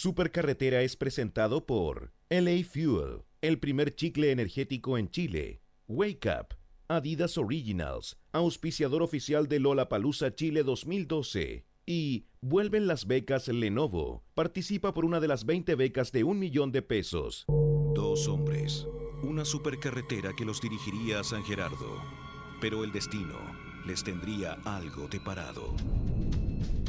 Supercarretera es presentado por LA Fuel, el primer chicle energético en Chile. Wake Up, Adidas Originals, auspiciador oficial de Lola Palusa Chile 2012. Y vuelven las becas Lenovo. Participa por una de las 20 becas de un millón de pesos. Dos hombres, una supercarretera que los dirigiría a San Gerardo, pero el destino les tendría algo de parado.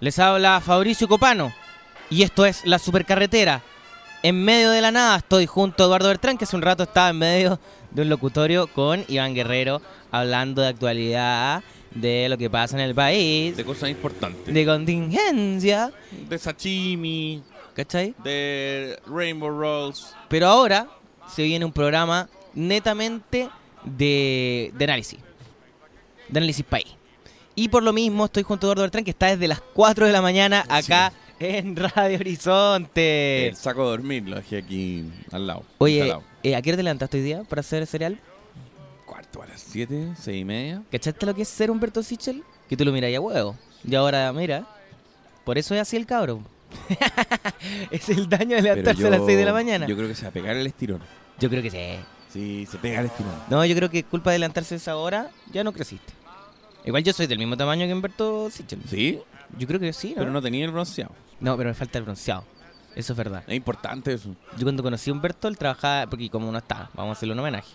Les habla Fabricio Copano y esto es La Supercarretera. En medio de la nada estoy junto a Eduardo Bertrán, que hace un rato estaba en medio de un locutorio con Iván Guerrero hablando de actualidad, de lo que pasa en el país, de cosas importantes. de contingencia, De sashimi, ¿cachai? de rainbow rolls. Pero ahora se viene un programa netamente de, de análisis. De análisis país. Y por lo mismo estoy junto a Eduardo Bertrán, que está desde las 4 de la mañana acá en Radio Horizonte. El saco de dormir lo dejé aquí al lado. Oye, eh, ¿a qué hora te levantaste hoy día para hacer cereal? cuarto a las siete, seis y media. ¿Cachaste lo que es ser Humberto Sichel? Que tú lo miras a huevo. Y ahora, mira, por eso es así el cabro. es el daño de levantarse a las yo- 6 de la mañana. Yo Yo, creo que se va a pegar el estirón. creo que sí. Sí, se pega el estirón. No, yo creo que culpa de levantarse a esa hora, ya no creciste. Igual yo soy del mismo tamaño que Humberto Sichel. Sí, Yo creo que sí, ¿no? pero no tenía el bronceado. No, pero me falta el bronceado. Eso es verdad. Es importante eso. Yo cuando conocí a Humberto, él trabajaba, porque como no está, vamos a hacerle un homenaje.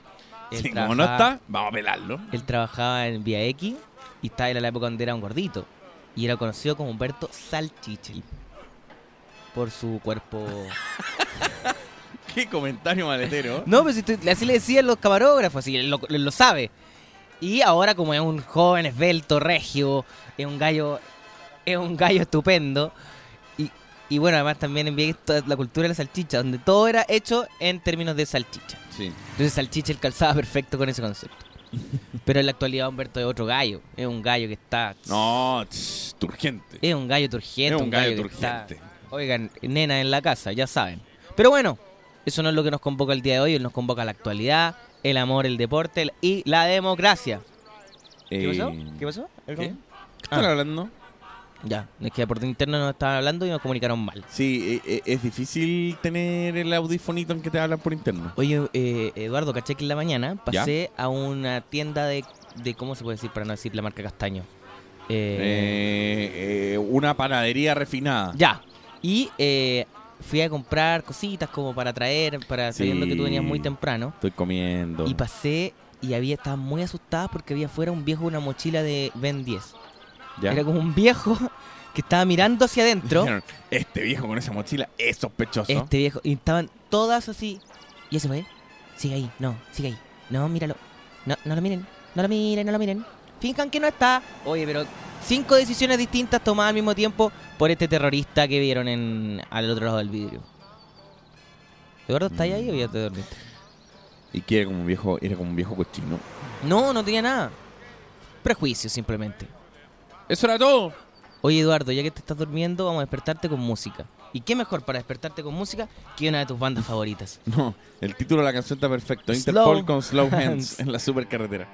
Él Sí, como no está, vamos a pelarlo. Él trabajaba en Vía X y estaba en la época donde era un gordito. Y era conocido como Humberto Salchichel. Por su cuerpo. Qué comentario maletero. No, pero si tú- así le decían los camarógrafos, así él lo, él lo sabe. Y ahora, como es un joven esbelto, regio, es un gallo, es un gallo estupendo. Y, y bueno, además también en Vía X toda la cultura de la salchicha, donde todo era hecho en términos de salchicha. Sí. Entonces Salchicha él calzaba perfecto con ese concepto. Pero en la actualidad Humberto es otro gallo. Es un gallo que está... No, tss, turgente. Es un gallo turgente. Es un gallo está- turgente. Oigan, nena en la casa, ya saben. Pero bueno, eso no es lo que nos convoca el día de hoy. Él nos convoca la actualidad, el amor, el deporte y la democracia. ¿Qué pasó? Eh, ¿Qué pasó? ¿Qué? ¿Algo? ¿Qué están Ah. hablando? Ya, es que por interno nos estaban hablando y nos comunicaron mal. Sí, eh, eh, es difícil tener el audifonito en que te hablan por interno. Oye, eh, Eduardo, caché que en la mañana pasé a una tienda de, de... ¿Cómo se puede decir para no decir la marca Castaño? Eh, una panadería refinada. Ya. Y eh, fui a comprar cositas como para traer, para sabiendo que tú venías muy Sí. temprano. Estoy comiendo. Y pasé y había estaba muy asustada porque había afuera un viejo con una mochila de Ben 10. ¿Ya? Era como un viejo que estaba mirando hacia adentro. Dijeron, Este viejo con esa mochila es sospechoso. este viejo. Y estaban todas así. ¿Y ese fue? Sigue ahí, no, sigue ahí. No, míralo. No, no lo miren, no lo miren, no lo miren. Finjan que no está. Oye, pero cinco decisiones distintas tomadas al mismo tiempo por este terrorista que vieron en al otro lado del vidrio. ¿Eduardo está ahí o ya te dormiste? Y que era como un viejo, era como un viejo cochino. No, no tenía nada. Prejuicio simplemente. Eso era todo. Oye, Eduardo, ya que te estás durmiendo, vamos a despertarte con música. ¿Y qué mejor para despertarte con música que una de tus bandas favoritas? No, el título de la canción está perfecto. Slow Interpol con Slow Hands. Hands en la supercarretera.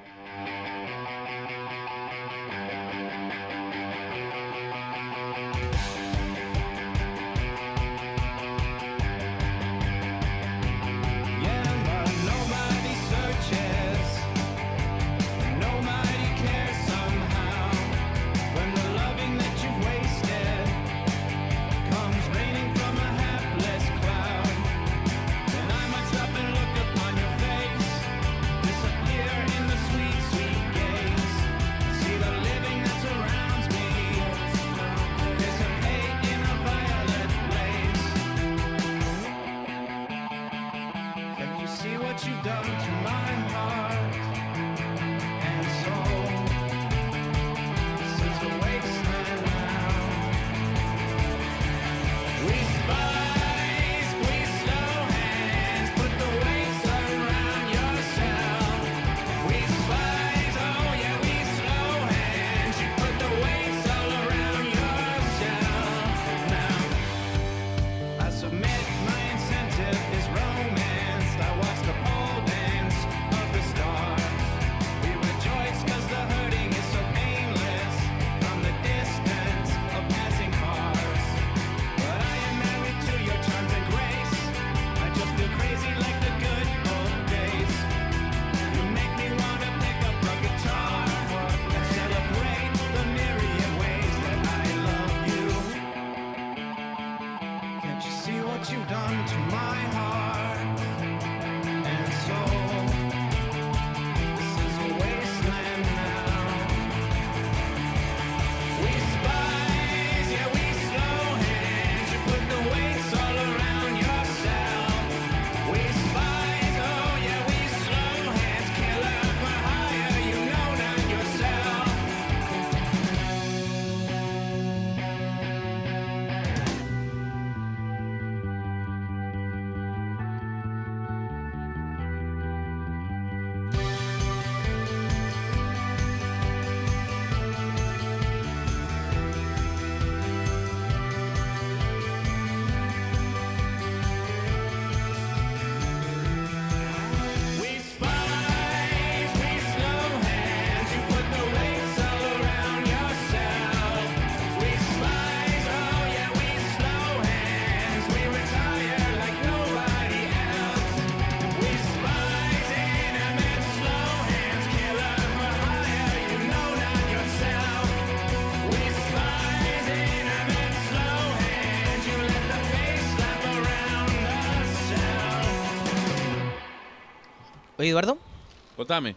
Oye, Eduardo, Contame.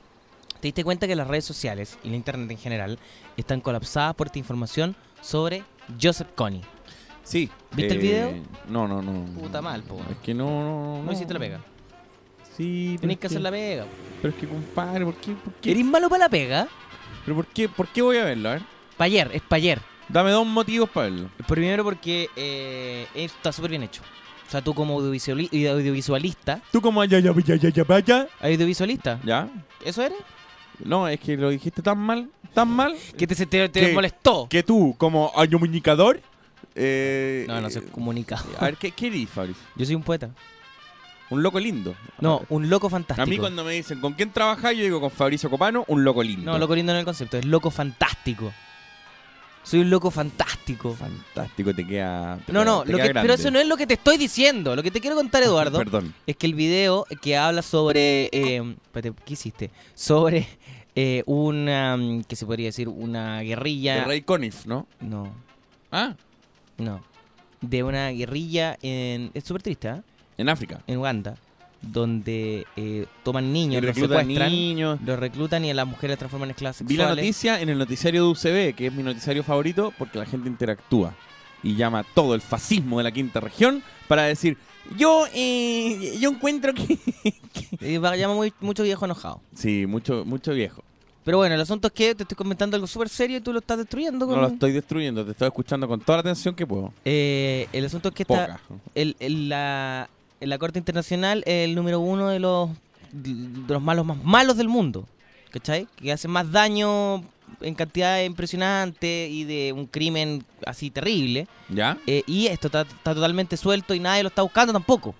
¿te diste cuenta que las redes sociales y la internet en general están colapsadas por esta información sobre Joseph Kony? Sí. ¿Viste el video? No, no, no. Puta mal, po. Es que no, no, no. No hiciste la pega. Sí, Tenés es que hacer la pega. Pero es que, compadre, ¿por qué? ¿Por qué? ¿Eres malo para la pega? ¿Pero por qué? ¿Por qué voy a verlo? A ver. Ayer, es para ayer. Dame dos motivos para verlo. Primero porque eh, está súper bien hecho. O sea, tú como audiovisuali- audiovisualista, Tú como ya, ya, ya, ya, ya, vaya. audiovisualista, ¿Ya? ¿eso eres? No, es que lo dijiste tan mal, tan mal, ¿Que te, te, te ¿Qué? molestó? que tú, como comunicador, eh, No, no eh, soy comunicado. A ver, ¿qué, qué eres, Fabri? Yo soy un poeta. Un loco lindo. No, un loco fantástico. A mí cuando me dicen, ¿con quién trabajas? Yo digo, con Fabricio Copano, un loco lindo. No, loco lindo no es el concepto, es loco fantástico. Soy un loco fantástico. Fantástico, te queda... te No, no, te lo queda que- pero eso no es lo que te estoy diciendo. Lo que te quiero contar, Eduardo, Perdón. es que el video que habla sobre. Eh, espérate, ¿qué hiciste? Sobre eh, una. mm, ¿Qué se podría decir? Una guerrilla. De Ray Conniff, ¿no? No, Ah, no. De una guerrilla en. Es súper triste, ¿ah? en África. En Uganda. Donde eh, toman niños, los reclutan secuestran, niños. los reclutan y a las mujeres las transforman en esclavas Vi la sexuales. noticia en el noticiario de UCB, que es mi noticiario favorito, porque la gente interactúa y llama todo el fascismo de la quinta región para decir, yo, eh, yo encuentro que... Y va- llama muy- mucho viejo enojado. sí, mucho, mucho viejo. Pero bueno, el asunto es que te estoy comentando algo súper serio y tú lo estás destruyendo. No con- lo estoy destruyendo, te estoy escuchando con toda la atención que puedo. Eh, el asunto es que está, Poca. el, el- la, en la Corte Internacional es el número uno de los, de los malos más malos del mundo. ¿Cachai? Que hacen más daño en cantidad impresionante y de un crimen así terrible. ¿Ya? Eh, y esto está, está totalmente suelto y nadie lo está buscando tampoco.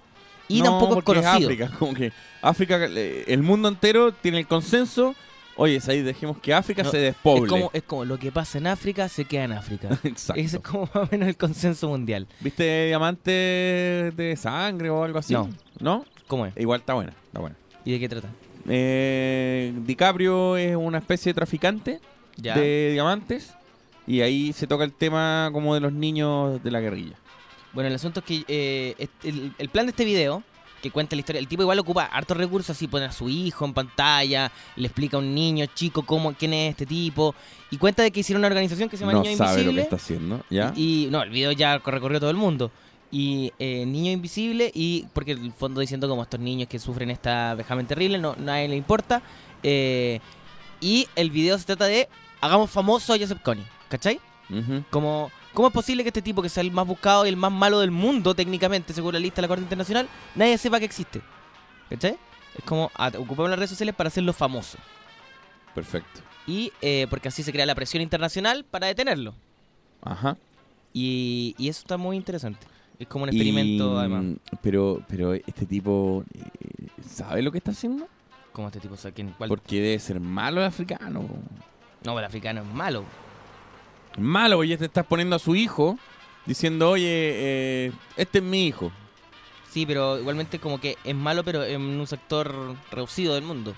Y No, tampoco es conocido. África, como que África, eh, el mundo entero tiene el consenso. Oye, es ahí dejemos que África No, se es, despoble. como, es como lo que pasa en África se queda en África. Exacto. Ese es como más o menos el consenso mundial. ¿Viste Diamante de sangre o algo así? No. ¿No? ¿Cómo es? Igual está buena, está buena. ¿Y de qué trata? Eh, DiCaprio es una especie de traficante Ya. de diamantes y ahí se toca el tema como de los niños de la guerrilla. Bueno, el asunto es que eh, el, el plan de este video, que cuenta la historia, el tipo igual ocupa hartos recursos, así pone a su hijo en pantalla, le explica a un niño chico cómo, quién es este tipo, y cuenta de que hicieron una organización que se llama No Niño sabe lo que Invisible. está haciendo, ¿ya? Y, y- no, el video ya recorrió todo el mundo. Y eh, Niño Invisible, y porque el fondo diciendo como estos niños que sufren esta vejamen terrible, no nadie le importa. eh, y el video se trata de hagamos famoso a Joseph Kony, ¿cachai? Como, ¿Cómo es posible que este tipo, que sea el más buscado y el más malo del mundo, técnicamente, según la lista de la Corte Internacional, nadie sepa que existe? ¿Cachai? Es como, ocupamos las redes sociales para hacerlo famoso. Perfecto. Y eh, porque así se crea la presión internacional para detenerlo. Ajá. Y, y eso está muy interesante. Es como un experimento, Y, además. Pero, pero este tipo eh, sabe lo que está haciendo. Como este tipo, o sea, ¿quién- cuál? Porque debe ser malo el africano. No, el africano es malo. Malo, porque ya te estás poniendo a su hijo diciendo, oye, eh, este es mi hijo. Sí, pero igualmente como que es malo, pero en un sector reducido del mundo.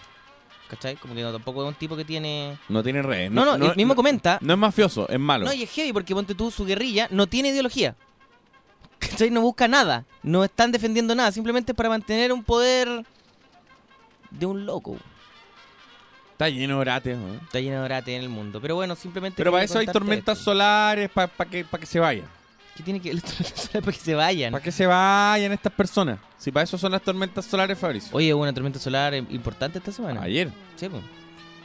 ¿Cachai? Como que no, tampoco es un tipo que tiene... No tiene redes. No, no, él mismo comenta... No es mafioso, es malo. No, y es heavy porque ponte tú, su guerrilla no tiene ideología. ¿Cachai? No busca nada. No están defendiendo nada. Simplemente para mantener un poder de un loco. Está lleno de orates, ¿no? Está lleno de orate en el mundo. Pero bueno, simplemente. Pero para eso hay tormentas esto. solares, para que, pa' que se vayan. ¿Qué tiene que ver las tormentas solares para que se vayan? Para que se vayan estas personas. Si para eso son las tormentas solares, Fabricio. Oye, hubo una tormenta solar eh, importante esta semana. Ayer. Sí, pues.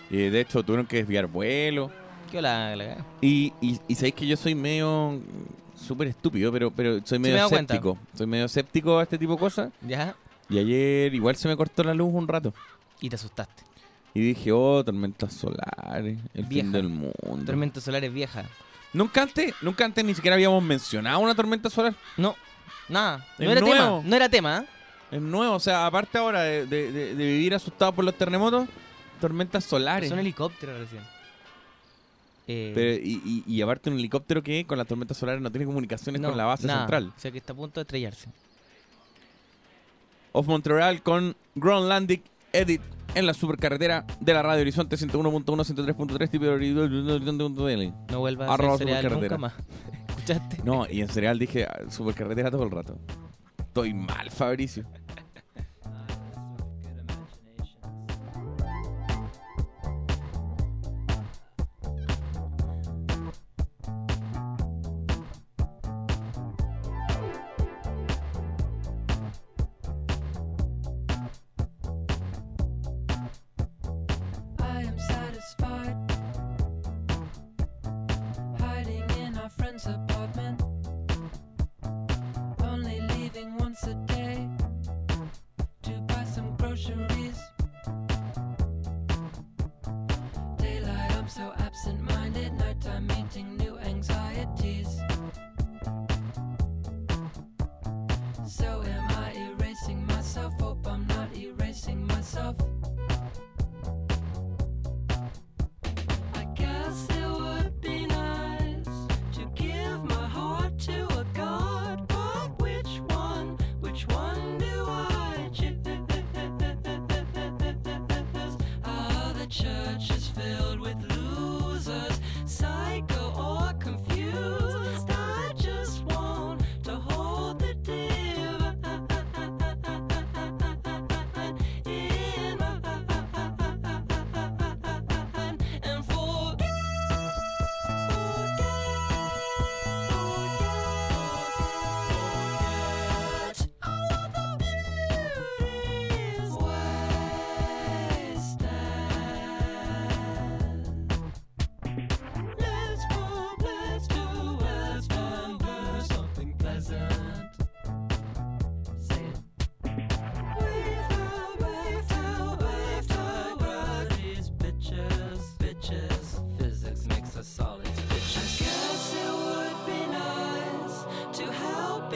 Y de hecho tuvieron que desviar vuelos. ¿Qué hola? la- Y, y, y sabéis que yo soy medio mm, súper estúpido, pero, pero soy medio cuenta. escéptico. Soy medio escéptico a este tipo de cosas. ¿Ya? Y ayer igual se me cortó la luz un rato. Y te asustaste. Y dije, oh, tormentas solares, el Vieja. fin del mundo. Tormenta solar es vieja. Nunca antes, nunca antes ni siquiera habíamos mencionado una tormenta solar. No, nada. No Es era nuevo. tema. No era tema. ¿eh? Es nuevo, o sea, aparte ahora de, de- de- de vivir asustado por los terremotos, tormentas solares. Son helicópteros recién. Eh, Pero- y, y- y aparte un helicóptero que con las tormentas solares no tiene comunicaciones no, con la base nada. central. O sea que está a punto de estrellarse. Of Montreal con Groenlandic Edit en la supercarretera de la radio Horizonte 101.1, 103.3 tipo No vuelvas a hacer cereal nunca más. ¿Escuchaste? No, y en cereal dije ah, supercarretera todo el rato. Estoy mal, Fabricio.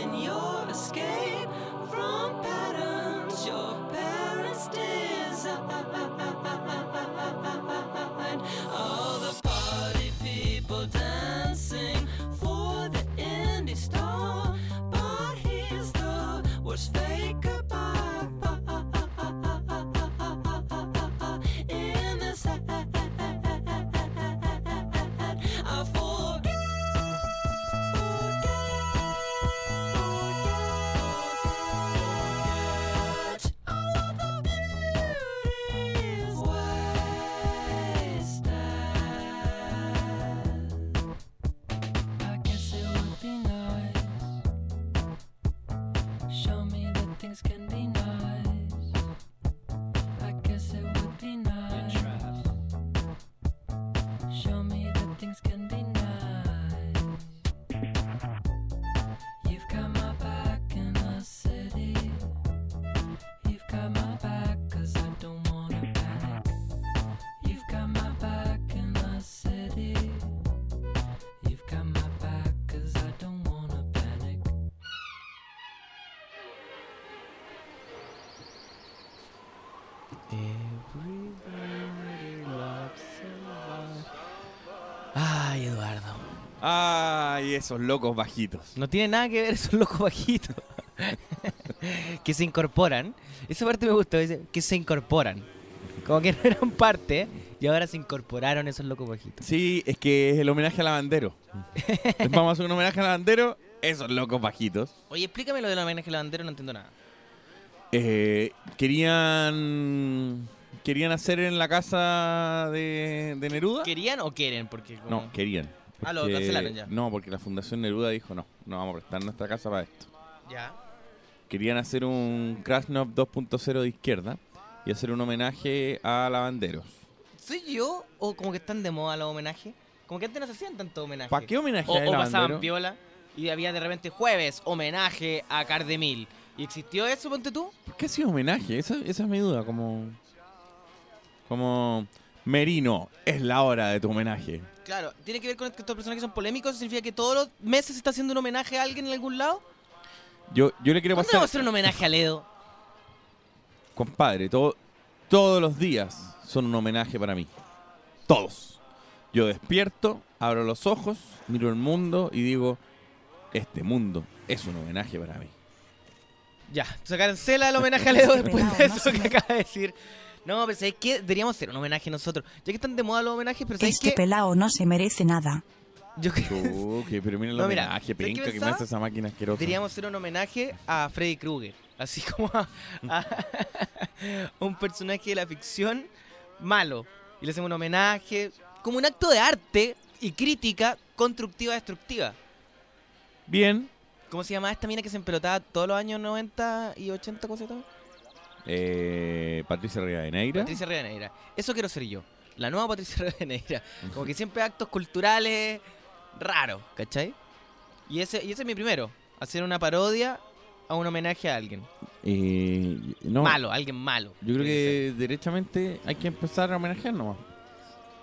Señor. Ay, Eduardo. Ay, esos locos bajitos. No tiene nada que ver esos locos bajitos. que se incorporan. Esa parte me gustó, dice, que se incorporan. Como que no eran parte y ahora se incorporaron esos locos bajitos. Sí, es que es el homenaje a Lavandero. Vamos a hacer un homenaje a Lavandero Esos locos bajitos. Oye, explícame lo del homenaje al lavandero, no entiendo nada. Eh, querían querían hacer en la casa de, de Neruda. ¿Querían o quieren? Porque como... No, querían. Ah, lo Porque- cancelaron ya. No, porque la Fundación Neruda dijo no, no vamos a prestar nuestra casa para esto. Ya. Querían hacer un Krasnov 2.0 de izquierda y hacer un homenaje a lavanderos. ¿Soy yo o como que están de moda los homenajes? Como que antes no se hacían tanto homenaje. ¿Para qué homenaje O, a o pasaban piola y había de repente jueves, homenaje a Cardemil. ¿Y existió eso, ponte tú? ¿Por qué ha sido homenaje? Esa, esa es mi duda, como... Como... Merino, es la hora de tu homenaje. Claro, ¿tiene que ver con que estos personajes son polémicos? ¿Significa que todos los meses se está haciendo un homenaje a alguien en algún lado? Yo, yo le quiero ¿Cuándo pasar... vamos a hacer un homenaje a Ledo? Compadre, todo, todos los días son un homenaje para mí. Todos. Yo despierto, abro los ojos, miro el mundo y digo, este mundo es un homenaje para mí. Ya, se cancela el homenaje a Ledo después de eso que acaba de decir. No, pero ¿sabes qué? Deberíamos hacer un homenaje nosotros. Ya que están de moda los homenajes, pero ¿sabes Este qué? pelao no se merece nada. Yo creo que- pero mira el No, mira, homenaje, ¿sabes qué penca, que me pensaba? hace esa máquina asquerosa. Deberíamos hacer un homenaje a Freddy Krueger. Así como a, a un personaje de la ficción malo. Y le hacemos un homenaje como un acto de arte y crítica constructiva destructiva. Bien. ¿Cómo se llama esta mina que se empelotaba todos los años 90 y 80, cosas Eh, Patricia Rivadeneira. Patricia Rivadeneira. Eso quiero ser yo. La nueva Patricia Rivadeneira. Como que siempre actos culturales raros, ¿cachai? Y ese, y ese es mi primero. Hacer una parodia a un homenaje a alguien. Eh, no, Malo, alguien malo. Yo creo que derechamente hay que empezar a homenajear nomás.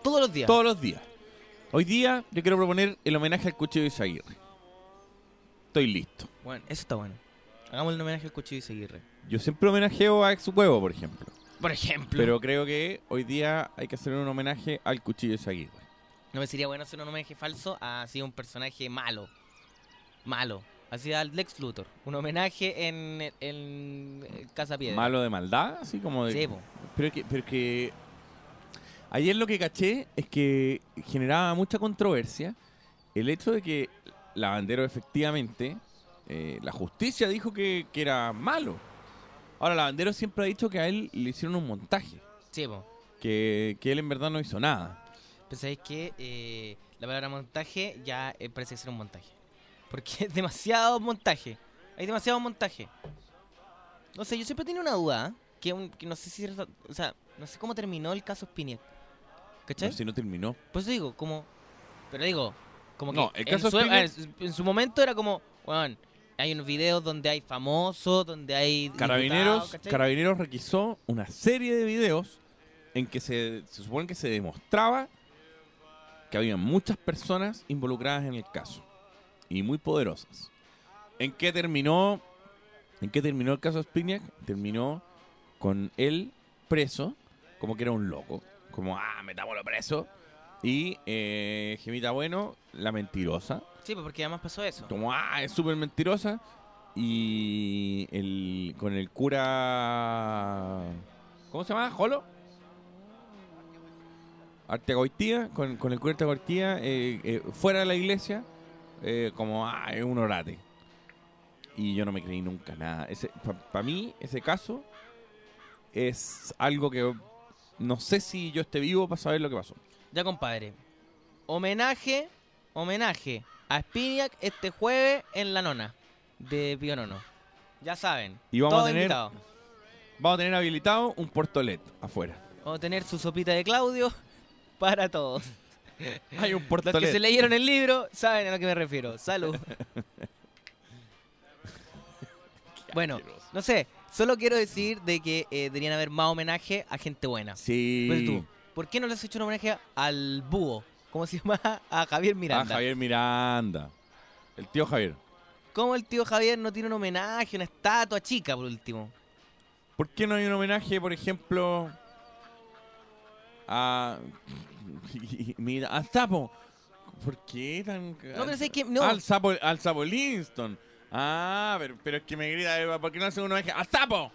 Todos los días. Todos los días. Hoy día yo quiero proponer el homenaje al cuchillo de Isaguirre. Estoy listo. Bueno, eso está bueno. Hagamos el homenaje al cuchillo y seguirre. Yo siempre homenajeo a ex huevo, por ejemplo. Por ejemplo. Pero creo que hoy día hay que hacer un homenaje al cuchillo de Isaguirre. No me sería bueno hacer un homenaje falso a así un personaje malo. Malo. Así al Lex Luthor. Un homenaje en, en, en Casa Piedra. Malo de maldad, así como de... Sí. Pero que, pero es que ayer lo que caché es que generaba mucha controversia el hecho de que Lavandero efectivamente, eh, la justicia dijo que, que era malo. Ahora, Lavandero siempre ha dicho que a él le hicieron un montaje, Sí, po. que, que él en verdad no hizo nada. Pero sabéis que eh, la palabra montaje ya eh, parece ser un montaje. Porque es demasiado montaje. Hay demasiado montaje. No sé, yo siempre tenía una duda. ¿eh? Que, un- que no sé si. O sea, no sé cómo terminó el caso Spiniak. ¿Cachai? No sé si no terminó. Pues digo, como. Pero digo, como que. No, el en, caso su, en su momento era como. Bueno, hay unos videos donde hay famosos, donde hay. Carabineros. Carabineros requisó una serie de videos en que se, se supone que se demostraba que había muchas personas involucradas en el caso y muy poderosas. ¿En qué terminó? ¿En qué terminó el caso Spinac? Terminó con él preso, como que era un loco, como ah, metámoslo preso. Y eh, Gemita Bueno, la mentirosa, Sí, pues porque además pasó eso. como ah, es súper mentirosa. Y el, con el cura. ¿Cómo se llama? ¿Jolo? Artegoitía, con, con el cura Artegoitía, eh, eh, fuera de la iglesia, eh, como ah, es un orate. Y yo no me creí nunca nada. Para mí, ese caso es algo que no sé si yo esté vivo para saber lo que pasó. Ya, compadre. Homenaje, homenaje a Spiniak este jueves en la nona de Pío Nono. Ya saben. Y vamos a todos tener- invitados. Vamos a tener habilitado un portolet afuera. Vamos a tener su sopita de Claudio para todos. Hay un Los portolet. que se leyeron el libro saben a lo que me refiero. Salud. bueno, no sé. Solo quiero decir de que eh, deberían haber más homenaje a gente buena. Sí. Pues tú, ¿por qué no le has hecho un homenaje al búho? ¿Cómo se llama? A Javier Miranda. Javier Miranda. El tío Javier. ¿Cómo el tío Javier no tiene un homenaje, una estatua chica por último? ¿Por qué no hay un homenaje, por ejemplo, a. Mira, al sapo? ¿Por qué tan.? No, pero sé que no. Al sapo, al sapo Linston. Ah, pero, pero es que me grita, eh, ¿por qué no hacen un homenaje? ¡Al sapo!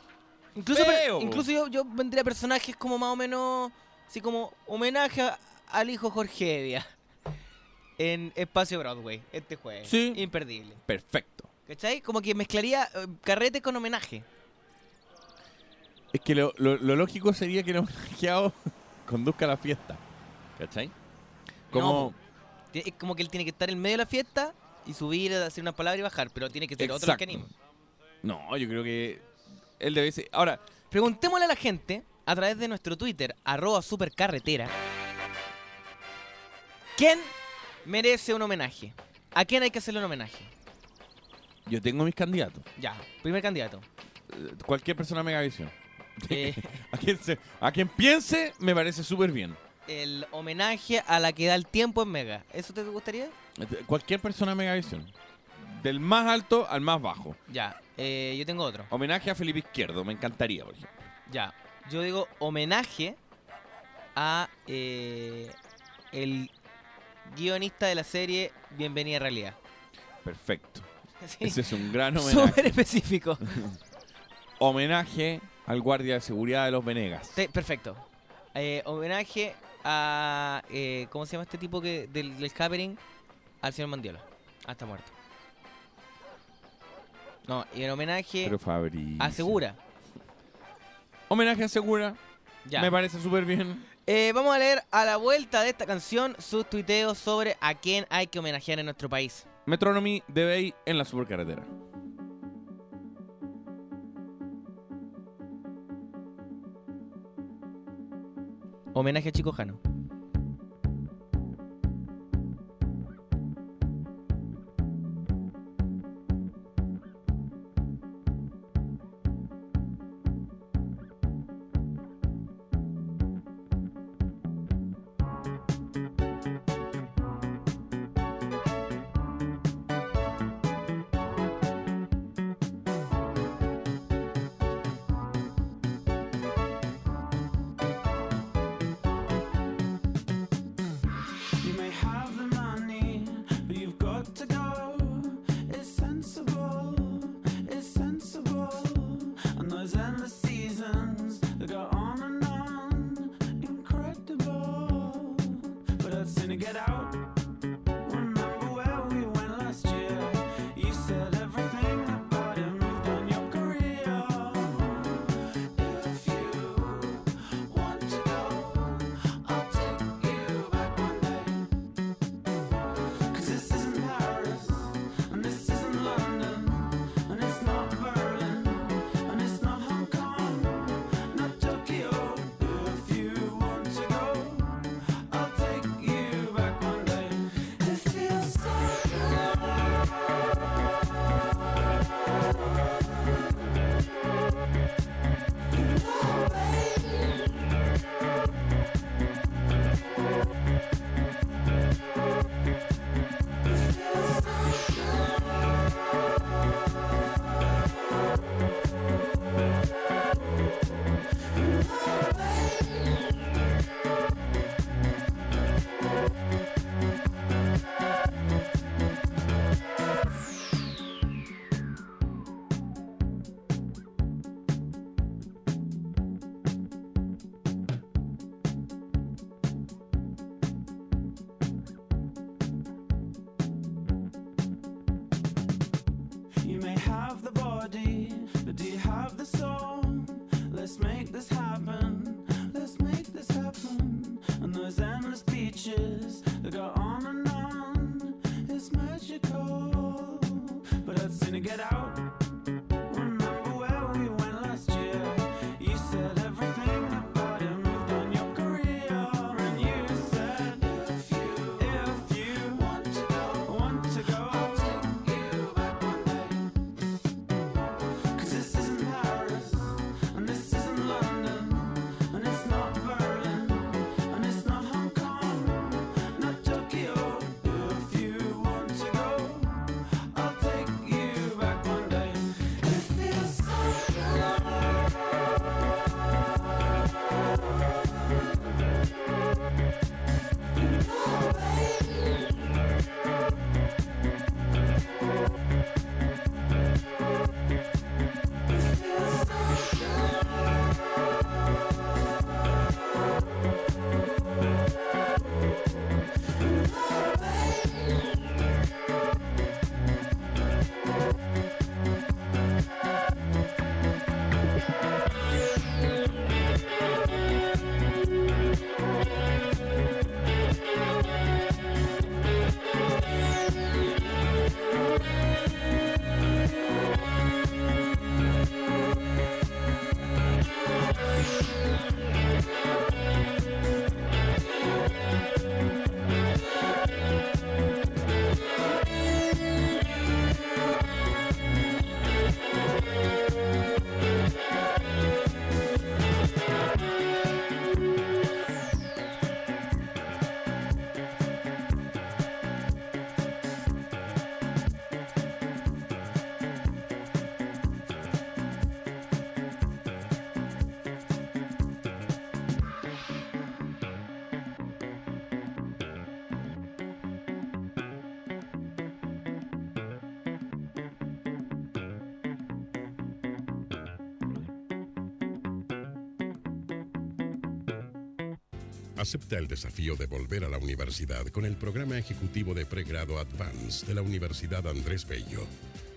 Incluso, feo, incluso yo, yo vendría personajes como más o menos, así como homenaje a- al hijo Jorge Evia. en Espacio Broadway este jueves. Sí. Imperdible. Perfecto. ¿Cachai? Como que mezclaría eh, carrete con homenaje. Es que lo, lo- lo lógico sería que el homenajeado conduzca la fiesta. ¿Cachai? Como. Es como que él tiene que estar en medio de la fiesta y subir, hacer unas palabras y bajar, pero tiene que ser otro el que anime. No, yo creo que él debe ser. Ahora, Preguntémosle a la gente a través de nuestro Twitter, arroba supercarretera, ¿quién merece un homenaje? ¿A quién hay que hacerle un homenaje? yo tengo mis candidatos. Ya, primer candidato. Eh, Cualquier persona de Megavisión. Eh, A quien, se- a quien piense, me parece súper bien. el homenaje a la que da el tiempo en Mega. ¿Eso te gustaría? Eh, Cualquier persona de Megavisión. Del más alto al más bajo. Ya, eh, yo tengo otro. Homenaje a Felipe Izquierdo, me encantaría, por ejemplo. Ya, yo digo homenaje a eh, el guionista de la serie Bienvenida a Realidad. Perfecto. Sí, Ese es un gran homenaje. Súper específico. Homenaje al guardia de seguridad de los Venegas. Te- perfecto. Eh, homenaje a. eh, ¿Cómo se llama este tipo que del, del? Al señor Mandiola. Hasta muerto. No, y en homenaje Pero Fabri. a Segura. Homenaje a Segura. Ya. Me parece súper bien. Eh, vamos a leer a la vuelta de esta canción sus tuiteos sobre a quién hay que homenajear en nuestro país. Metronomy de Bay en la supercarretera. Homenaje a Chico Jano. Acepta el desafío de volver a la universidad con el programa ejecutivo de pregrado Advance de la Universidad Andrés Bello.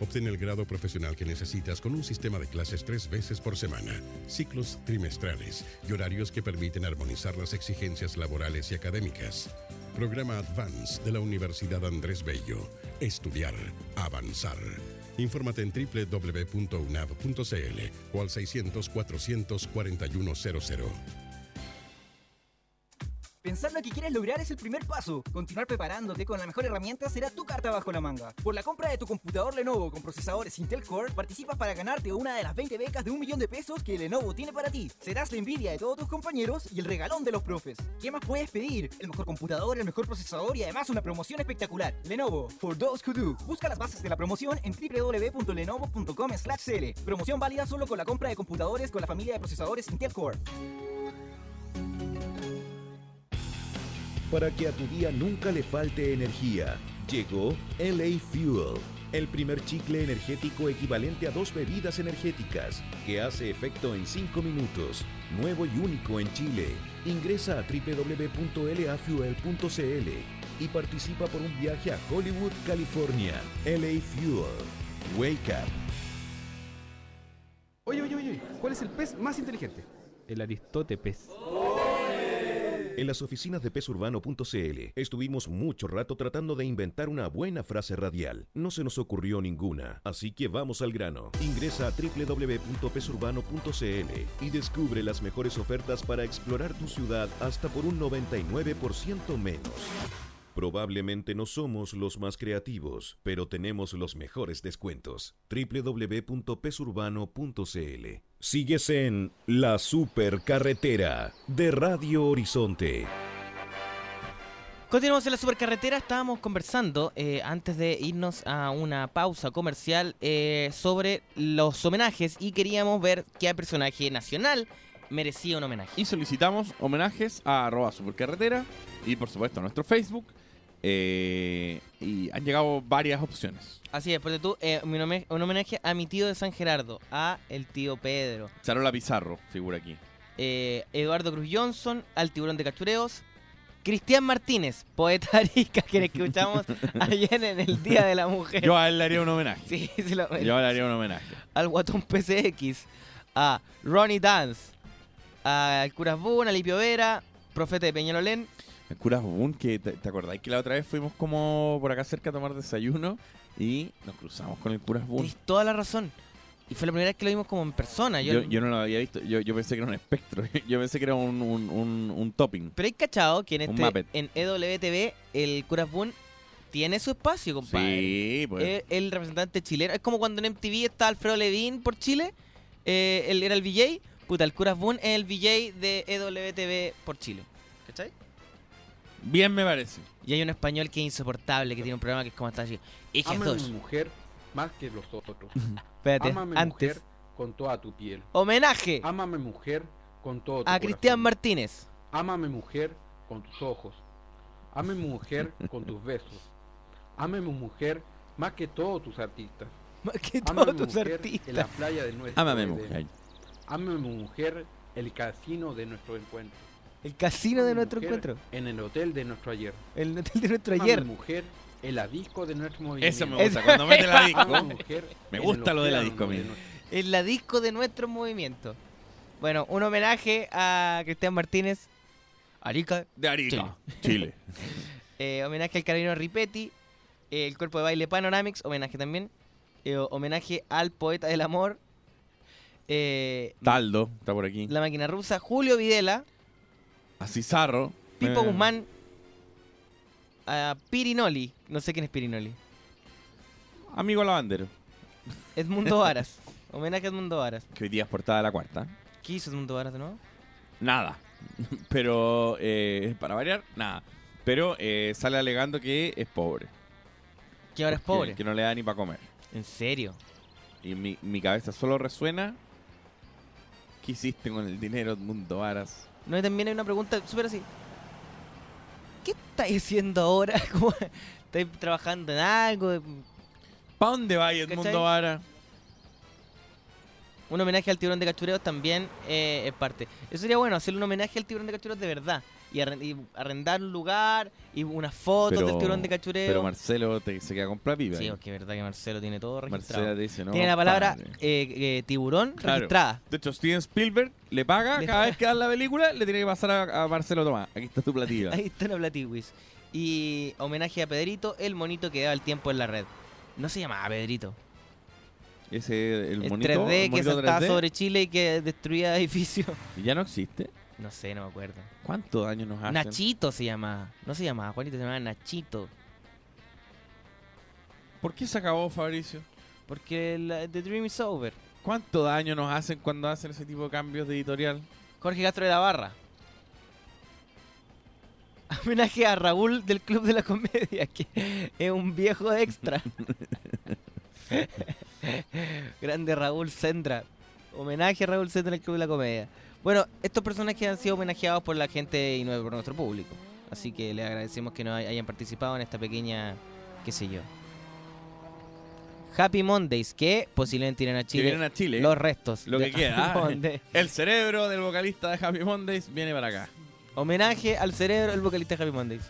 Obtén el grado profesional que necesitas con un sistema de clases tres veces por semana, ciclos trimestrales y horarios que permiten armonizar las exigencias laborales y académicas. Programa Advance de la Universidad Andrés Bello. Estudiar, avanzar. Infórmate en www.unab.cl o al 600 400 4100. Lograr es el primer paso. Continuar preparándote con la mejor herramienta será tu carta bajo la manga. Por la compra de tu computador Lenovo con procesadores Intel Core, participas para ganarte una de las 20 becas de un millón de pesos que Lenovo tiene para ti. Serás la envidia de todos tus compañeros y el regalón de los profes. ¿Qué más puedes pedir? El mejor computador, el mejor procesador y además una promoción espectacular. Lenovo, for those who do. Busca las bases de la promoción en www.lenovo.com/cl. Promoción válida solo con la compra de computadores con la familia de procesadores Intel Core. Para que a tu día nunca le falte energía, llegó LA Fuel, el primer chicle energético equivalente a dos bebidas energéticas, que hace efecto en 5 minutos, nuevo y único en Chile. Ingresa a www.lafuel.cl y participa por un viaje a Hollywood, California. LA Fuel. Wake up. Oye, oye, oye, ¿cuál es el pez más inteligente? El Aristóteles. En las oficinas de pesurbano.cl estuvimos mucho rato tratando de inventar una buena frase radial. No se nos ocurrió ninguna, así que vamos al grano. Ingresa a www.pesurbano.cl y descubre las mejores ofertas para explorar tu ciudad hasta por un 99% menos. Probablemente no somos los más creativos, pero tenemos los mejores descuentos. www.pesurbano.cl Sigues en La Supercarretera de Radio Horizonte. Continuamos en la supercarretera, estábamos conversando eh, antes de irnos a una pausa comercial eh, sobre los homenajes y queríamos ver qué personaje nacional merecía un homenaje. Y solicitamos homenajes a arroba supercarretera y por supuesto a nuestro Facebook. Eh, y han llegado varias opciones. Así es, porque tú, eh, un home- un homenaje a mi tío de San Gerardo, a el tío Pedro, Charola Pizarro figura aquí. eh, Eduardo Cruz Johnson, al tiburón de cachureos, Cristian Martínez, poeta arica que le escuchamos ayer en el Día de la Mujer. Yo a él le haría un homenaje. Sí, se lo. Yo le haría un homenaje. al Guatón PCX, a Ronnie Dance, al Curas Boone, a Lipio Vera, Profeta de Peñalolén. El cura Bobún, que te, ¿te acordáis que la otra vez fuimos como por acá cerca a tomar desayuno y nos cruzamos con el cura Bobún? Tienes toda la razón. Y fue la primera vez que lo vimos como en persona. Yo, Yo, yo no lo había visto, yo, yo pensé que era un espectro, yo pensé que era un, un, un, un topping. Pero hay cachado que en, este, en EWTV el Curas Boone tiene su espacio, compadre. Sí, pues. Es el representante chileno. Es como cuando en MTV está Alfredo Levin por Chile. eh, él era el VJ. Puta, el Curas Boone es el VJ de EWTV por Chile. ¿Cachai? Bien me parece. Y hay un español que es insoportable, que tiene un programa que es como está así. Hijas Ama a mi mujer más que los otros. Espérate, Ámame antes. mujer con toda tu piel. Homenaje Ámame mujer con todo tu a Cristian corazón. Martínez. Ámame mujer con tus ojos. Ámame mujer con tus besos. Ámame mujer más que todos tus artistas. Más que Ámame todos tus mujer artistas. en la playa de nuestro Ámame Edén. mujer. Ámame mujer el casino de nuestro encuentro. El casino de nuestro encuentro. En el hotel de nuestro ayer. El hotel de nuestro ayer. mujer en la disco de nuestro movimiento. Eso me gusta, cuando mete la disco. Mujer Me gusta lo de la disco a mí. de nuestro- En la disco de nuestro movimiento. Bueno, un homenaje a Cristian Martínez. Arica. De Arica, Chile. Eh, homenaje al carabinero Ripetti. eh, el cuerpo de baile Panoramics. Homenaje también. Eh, homenaje al poeta del amor. eh, Taldo, está por aquí. la máquina rusa. Julio Videla. A Cizarro. Pipo Eh, Guzmán. A Pirinoli. No sé quién es Pirinoli. Amigo lavandero. Edmundo Varas. homenaje a Edmundo Varas. Que hoy día es portada de la cuarta. ¿Qué hizo Edmundo Varas de nuevo? Nada. Pero, eh, para variar, nada. Pero eh, sale alegando que es pobre. Que ahora es pobre. Que no le da ni para comer. ¿En serio? Y mi, mi cabeza solo resuena. ¿Qué hiciste con el dinero, Edmundo Varas? No, y también hay una pregunta súper así. ¿Qué estáis haciendo ahora? ¿Cómo- ¿Estáis trabajando en algo? ¿Para dónde va Edmundo ¿Cachai? Varas? Un homenaje al tiburón de cachureos también eh, es parte. Eso sería bueno, hacerle un homenaje al tiburón de cachureos de verdad. Y, arren- y arrendar un lugar y unas fotos Pero- del tiburón de cachureo. Pero Marcelo te- se queda con viva. sí, es verdad que Marcelo tiene todo registrado. Marcelo te dice, no. tiene la palabra eh, eh, tiburón Claro. registrada. De hecho, Steven Spielberg le paga Le cada paga. vez que da la película, le tiene que pasar a, a Marcelo Tomás. Aquí está tu platillo. Ahí está la Platiwis. Y homenaje a Pedrito, el monito que daba el tiempo en la red. No se llamaba Pedrito. Ese, el El, monito, 3D el que monito saltaba 3D, sobre Chile y que destruía edificios. Ya no existe. No sé, no me acuerdo. ¿Cuántos años nos hacen? Nachito se llamaba. No se llamaba Juanito, se llamaba Nachito. ¿Por qué se acabó, Fabricio? Porque la- The Dream is Over. ¿Cuánto daño nos hacen cuando hacen ese tipo de cambios de editorial? Jorge Castro de la Barra. Homenaje a Raúl del Club de la Comedia, que es un viejo extra. Grande Raúl Sendra. Homenaje a Raúl Sendra del Club de la Comedia. Bueno, estos personajes han sido homenajeados por la gente y no por nuestro público. Así que le agradecemos que nos hay- hayan participado en esta pequeña, qué sé yo. Happy Mondays, que posiblemente irán a Que Chile. vienen a Chile. Los restos. Lo que queda. El cerebro del vocalista de Happy Mondays viene para acá. Homenaje al cerebro del vocalista de Happy Mondays.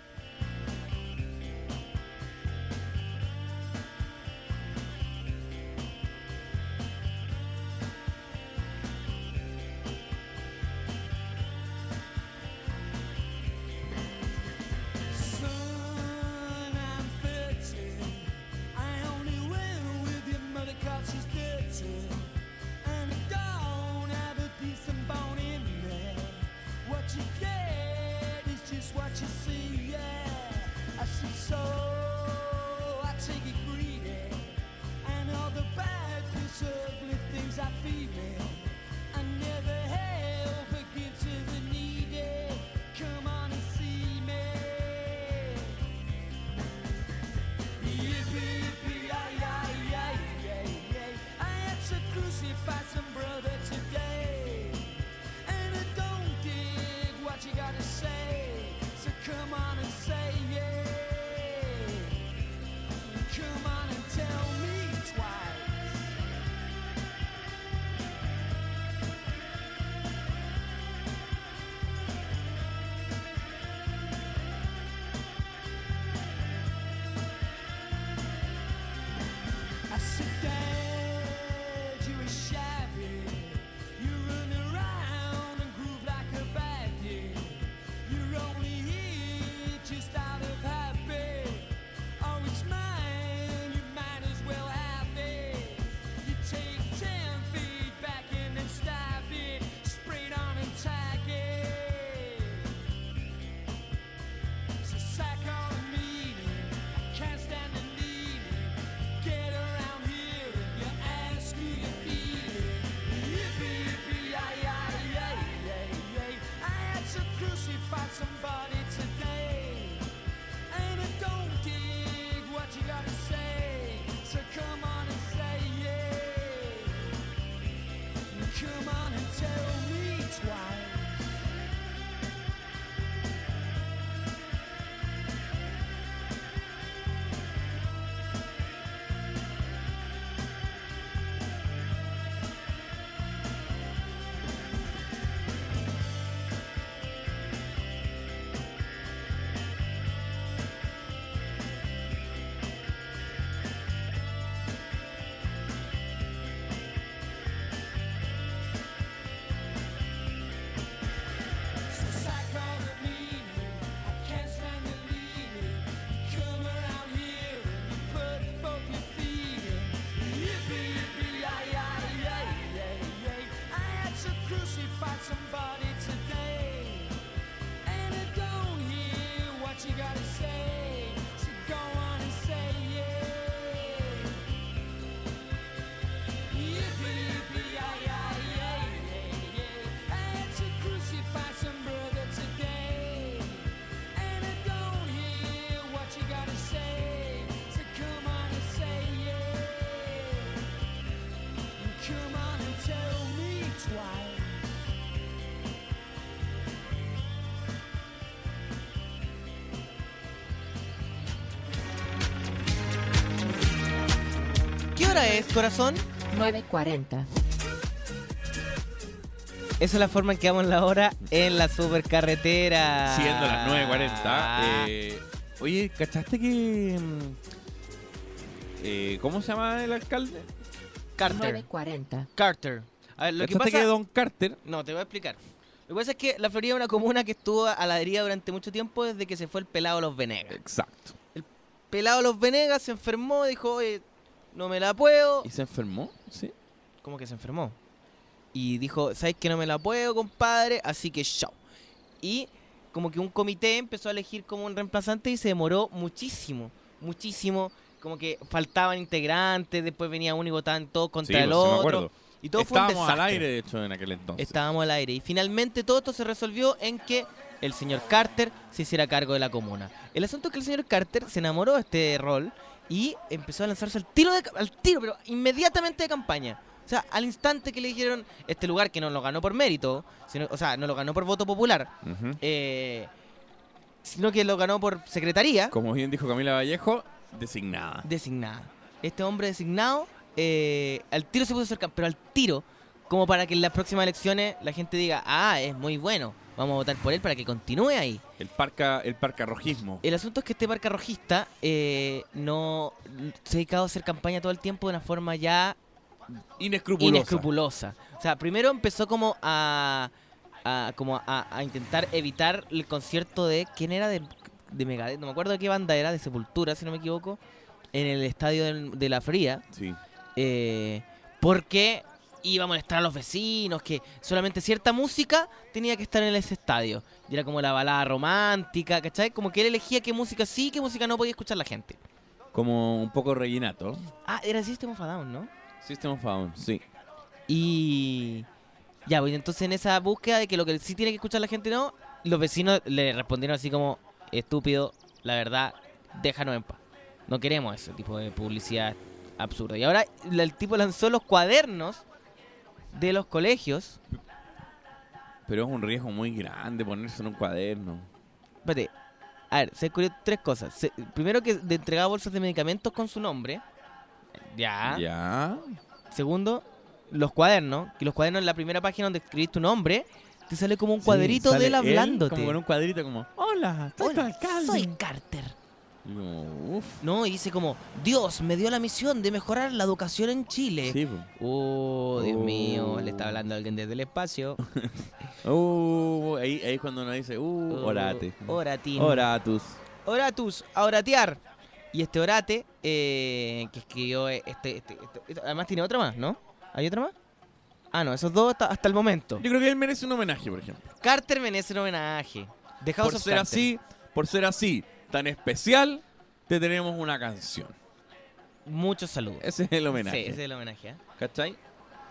Hora es, corazón? 9.40. Esa es la forma en que vamos la hora en la supercarretera. Siendo las Ah. 9.40. eh, oye, ¿cachaste que... mm, eh, ¿Cómo se llama el alcalde? Carter. 940. Carter. A ver, lo que ¿Cachaste pasa... que Don Carter... No, te voy a explicar. Lo que pasa es que la Florida es una comuna que estuvo a la deriva durante mucho tiempo desde que se fue el pelado Los Venegas. Exacto. Pelado Los Venegas se enfermó, dijo, oye, no me la puedo. ¿Y se enfermó? Sí. ¿Cómo que se enfermó? Y dijo, ¿sabes que no me la puedo, compadre? Así que chao. Y como que un comité empezó a elegir como un reemplazante y se demoró muchísimo, muchísimo. Como que faltaban integrantes, después venía uno y votaban todos contra Sí, el pues, sí me otro. Y todo fue un Estábamos al aire, de hecho, en aquel entonces. Estábamos al aire. Y finalmente todo esto se resolvió en que el señor Carter se hiciera cargo de la comuna. El asunto es que el señor Carter se enamoró de este rol y empezó a lanzarse al tiro, de, al tiro, pero inmediatamente de campaña. O sea, al instante que le dijeron este lugar que no lo ganó por mérito, sino, o sea, no lo ganó por voto popular, eh, sino que lo ganó por secretaría Como bien dijo Camila Vallejo, designada. designada. Este hombre designado, eh, al tiro se puso cerca, pero al tiro, como para que en las próximas elecciones la gente diga, ah, es muy bueno, vamos a votar por él para que continúe ahí. El parca, el parcarrojismo. El asunto es que este parque rojista eh, no se ha dedicado a hacer campaña todo el tiempo de una forma ya Inescrupulosa. inescrupulosa. O sea, primero empezó como a, a- como a, a intentar evitar el concierto de quién era de, de Megadeth, no me acuerdo de qué banda era, de Sepultura, si no me equivoco, en el estadio de la Fría, Sí. eh, porque iba a molestar a los vecinos, que solamente cierta música tenía que estar en ese estadio. Y era como la balada romántica, ¿cachai? Como que él elegía qué música sí, qué música no podía escuchar la gente. Como un poco rellenato. Ah, era System of a Down, ¿no? System of a Down, sí. Y ya, pues entonces en esa búsqueda de que lo que sí tiene que escuchar la gente no, los vecinos le respondieron así como, estúpido, la verdad, déjanos en paz. No queremos ese tipo de publicidad absurda. Y ahora el tipo lanzó los cuadernos de los colegios. Pero es un riesgo muy grande ponerse en un cuaderno. Espérate, a ver, se descubrió tres cosas. Se- primero que de entregaba bolsas de medicamentos con su nombre. Ya. Ya. Segundo, los cuadernos. Que los cuadernos en la primera página donde escribís tu nombre, te sale como un Sí, cuadrito de él hablándote. como con un cuadrito como, hola, soy tu Hola, alcalde. soy Carter. Como, uf. No, y dice como, Dios me dio la misión de mejorar la educación en Chile. Sí. Oh, Dios Oh. mío, le está hablando alguien desde el espacio. Uh, ahí, ahí es cuando uno dice, uh, Oh, orate. Oratín. Oratus. Oratus, a oratear. Y este orate, eh, que escribió este, este, este- este- Además tiene otra más, ¿no? ¿Hay otra más? Ah, no, esos dos hasta, hasta el momento. Yo creo que él merece un homenaje, por ejemplo. Carter merece un homenaje. House Por ser Carter. así, por ser así, tan especial, te tenemos una canción. Muchos saludos. Ese es el homenaje. Sí, ese es el homenaje. ¿eh? ¿Cachai?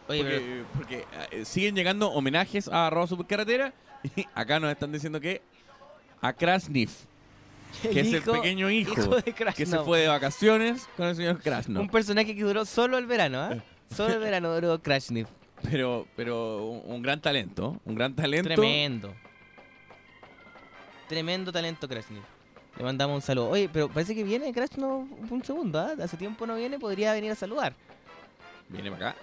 Oye, porque porque, eh, siguen llegando homenajes a Arroba Supercarretera y acá nos están diciendo que a Krasnif, que es el pequeño hijo, hijo de que se fue de vacaciones con el señor Krasnov. Un personaje que duró solo el verano, ¿ah? Solo el verano duró Krasnif. Pero, pero un, un gran talento, un gran talento. Tremendo. Tremendo talento Krasnif. Le mandamos un saludo. Oye, pero parece que viene Krasnov un segundo, ¿ah? Hace tiempo no viene, podría venir a saludar. Viene para acá.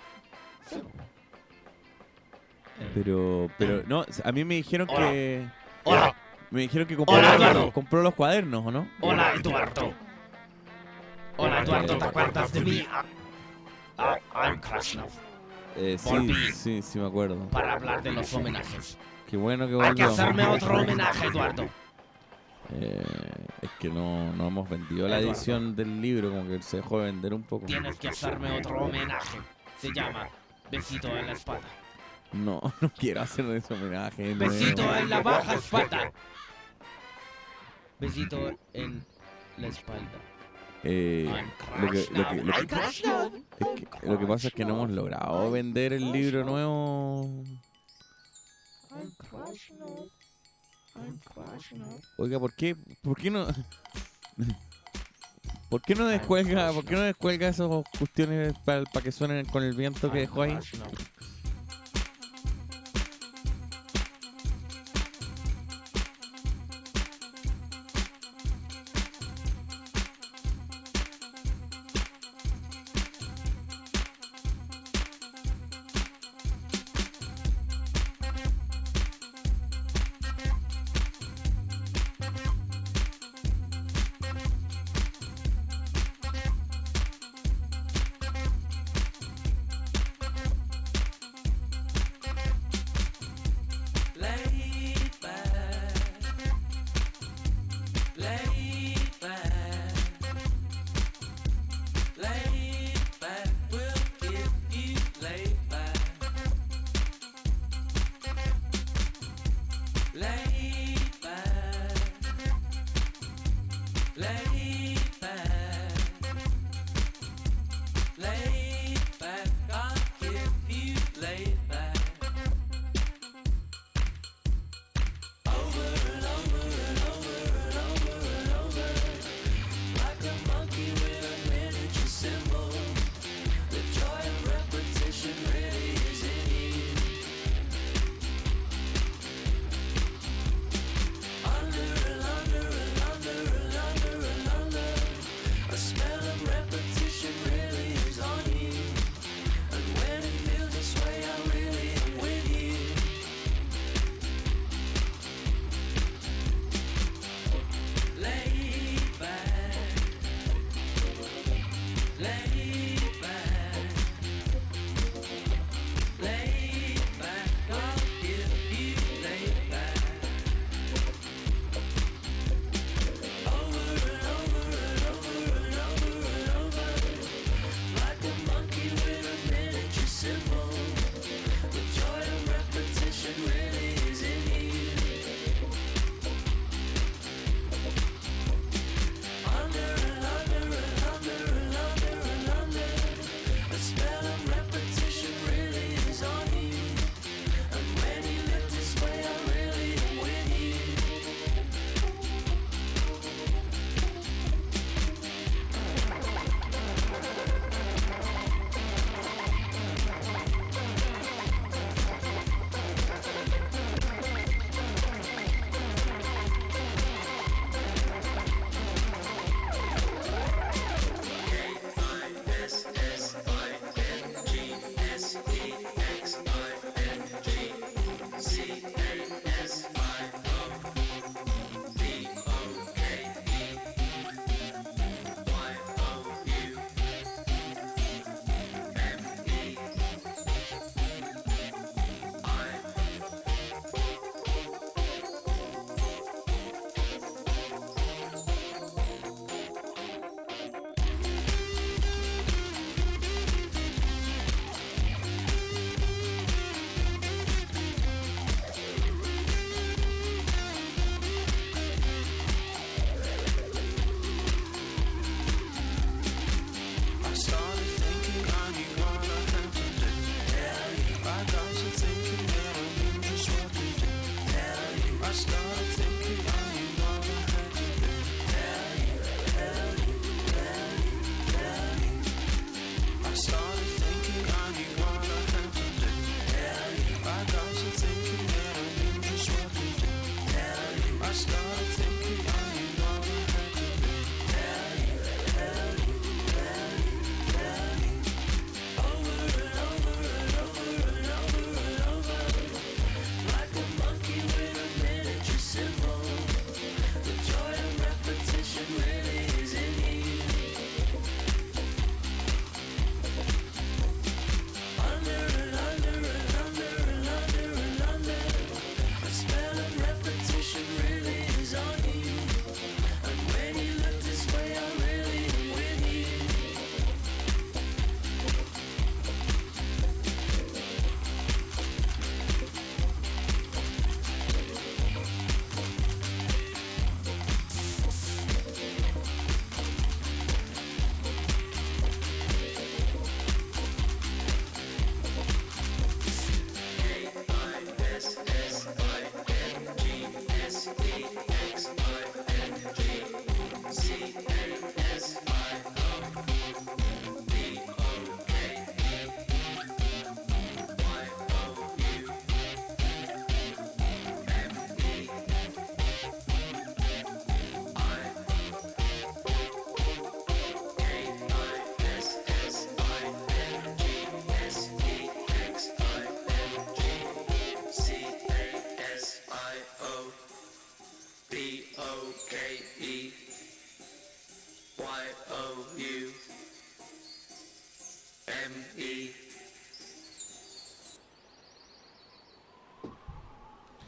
Pero, pero, no, a mí me dijeron que. Hola. Me dijeron que compró, Hola, los- Eduardo. compró los cuadernos, ¿o no? Hola, Eduardo. Hola, Eduardo, ¿te acuerdas de mí? Ah, I'm Krasnov. Eh, sí, sí, sí me acuerdo. Para hablar de los homenajes. Qué bueno que Hay que volvió. hacerme otro homenaje, Eduardo. Eh, es que no, no hemos vendido la edición del libro, como que se dejó de vender un poco. Tienes que hacerme otro homenaje. Se llama Besito en la espalda. No, no quiero hacer ese homenaje. no. Besito en la baja espalda. Besito en la espalda. Eh, lo, que, lo, que, lo, que, es que- lo que pasa es que no hemos logrado vender el libro nuevo. Oiga, ¿por qué, por qué no, por qué no descuelga, por qué no. descuelga esas cuestiones para que suenen con el viento que dejó ahí?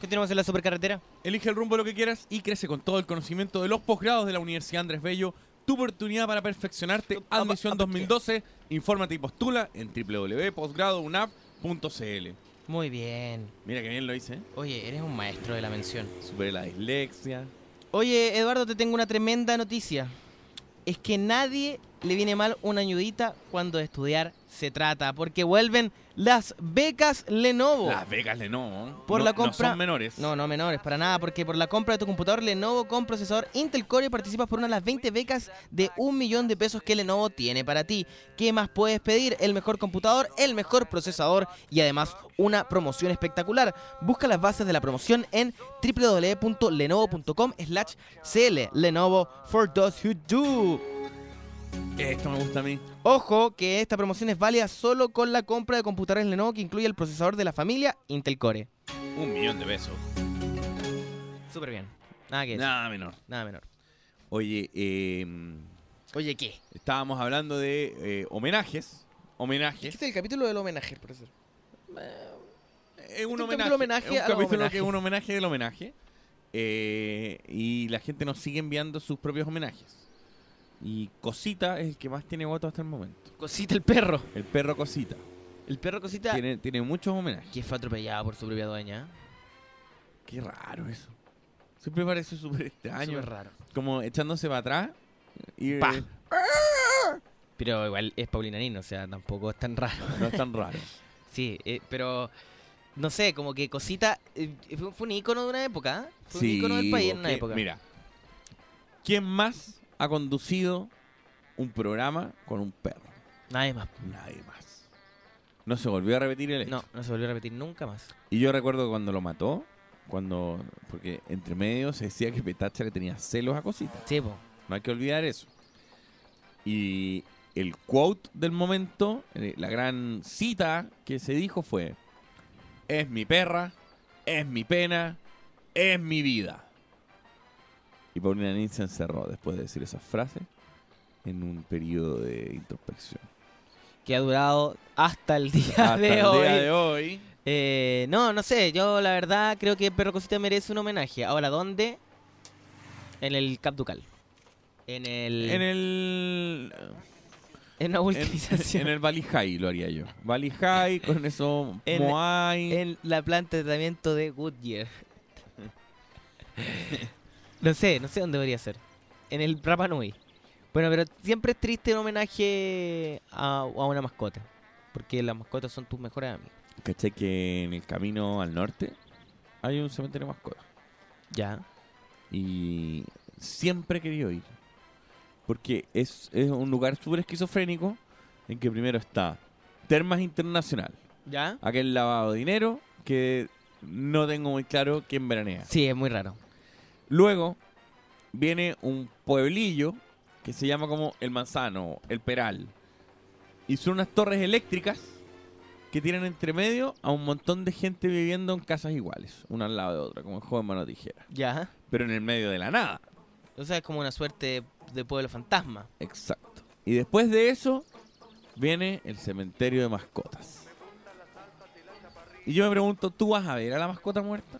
Continuamos en la supercarretera. Elige el rumbo de lo que quieras y crece con todo el conocimiento de los posgrados de la Universidad Andrés Bello. Tu oportunidad para perfeccionarte. Admisión 2012. Infórmate y postula en www.posgradounap.cl. Muy bien. Mira que bien lo hice. ¿eh? Oye, eres un maestro de la mención. Superé la dislexia. Oye, Eduardo, te tengo una tremenda noticia. Es que nadie le viene mal una ayudita cuando de estudiar se trata, porque vuelven las becas Lenovo. Las becas Lenovo. Por no, la no compra- son menores. No, no menores, para nada, porque por la compra de tu computador Lenovo con procesador Intel Core participas por una de las 20 becas de un millón de pesos que Lenovo tiene para ti. ¿Qué más puedes pedir? El mejor computador, el mejor procesador y además una promoción espectacular. Busca las bases de la promoción en www.lenovo.com slash cl Lenovo for those who do. Esto me gusta a mí. Ojo que esta promoción es válida solo con la compra de computadores Lenovo que incluye el procesador de la familia Intel Core. Un millón de pesos. Súper bien. Nada que decir. Nada menor. Nada menor. Oye, eh, Oye, ¿qué? estábamos hablando de eh, homenajes. Homenajes. Este es el capítulo del homenaje, por eso. Es un un homenaje. capítulo homenaje es un a los capítulo homenajes. que es un homenaje del homenaje. Eh, y la gente nos sigue enviando sus propios homenajes. Y Cosita es el que más tiene votos hasta el momento. Cosita el perro. El perro Cosita. El perro Cosita Tiene, tiene muchos homenajes. que fue atropellado por su propia dueña. Qué raro eso. Siempre parece súper extraño. Súper raro. Como echándose para atrás. Y, Pa. eh, Pero igual es Paulina Nino, o sea, tampoco es tan raro. no es tan raro. Sí, eh, pero no sé, como que Cosita eh, fue, un ícono de una época. Fue un Sí, ícono del país en una época. Mira, ¿quién más ha conducido un programa con un perro? Nadie más. Nadie más. No se volvió a repetir el hecho. No, no se volvió a repetir nunca más. Y yo recuerdo cuando lo mató, cuando porque entre medio se decía que Petacha le tenía celos a cositas. Sí, po. No hay que olvidar eso. Y el quote del momento, eh, la gran cita que se dijo fue: Es mi perra, es mi pena, es mi vida. Y Paulina Nin se encerró después de decir esa frase en un periodo de introspección. Que ha durado hasta el día Hasta de el hoy. día de hoy. Eh, no, no sé, yo la verdad creo que Perro Cosita merece un homenaje. Ahora, ¿dónde? En el Cap Ducal. En el... En el. en una En, vulcanización. en el Valley High lo haría yo. Valley High, con eso En- Moai. en la planta de tratamiento de Goodyear. no sé, no sé dónde debería ser. En el Rapa Nui. Bueno, pero siempre es triste un homenaje a, a una mascota. Porque las mascotas son tus mejores amigos. ¿Cachai que en el camino al norte hay un cementerio de mascotas? Ya. Y siempre he querido ir. Porque es, es un lugar súper esquizofrénico en que primero está Termas Internacional. ¿Ya? Aquel lavado de dinero que no tengo muy claro quién veranea. Sí, es muy raro. Luego viene un pueblillo que se llama como El Manzano, El Peral. Y son unas torres eléctricas que tienen entre medio a un montón de gente viviendo en casas iguales, una al lado de otra, como el joven mano tijera. Ya. Pero en el medio de la nada. O sea, es como una suerte de pueblo fantasma. Exacto. Y después de eso viene el cementerio de mascotas. Y yo me pregunto, ¿tú vas a ver a la mascota muerta?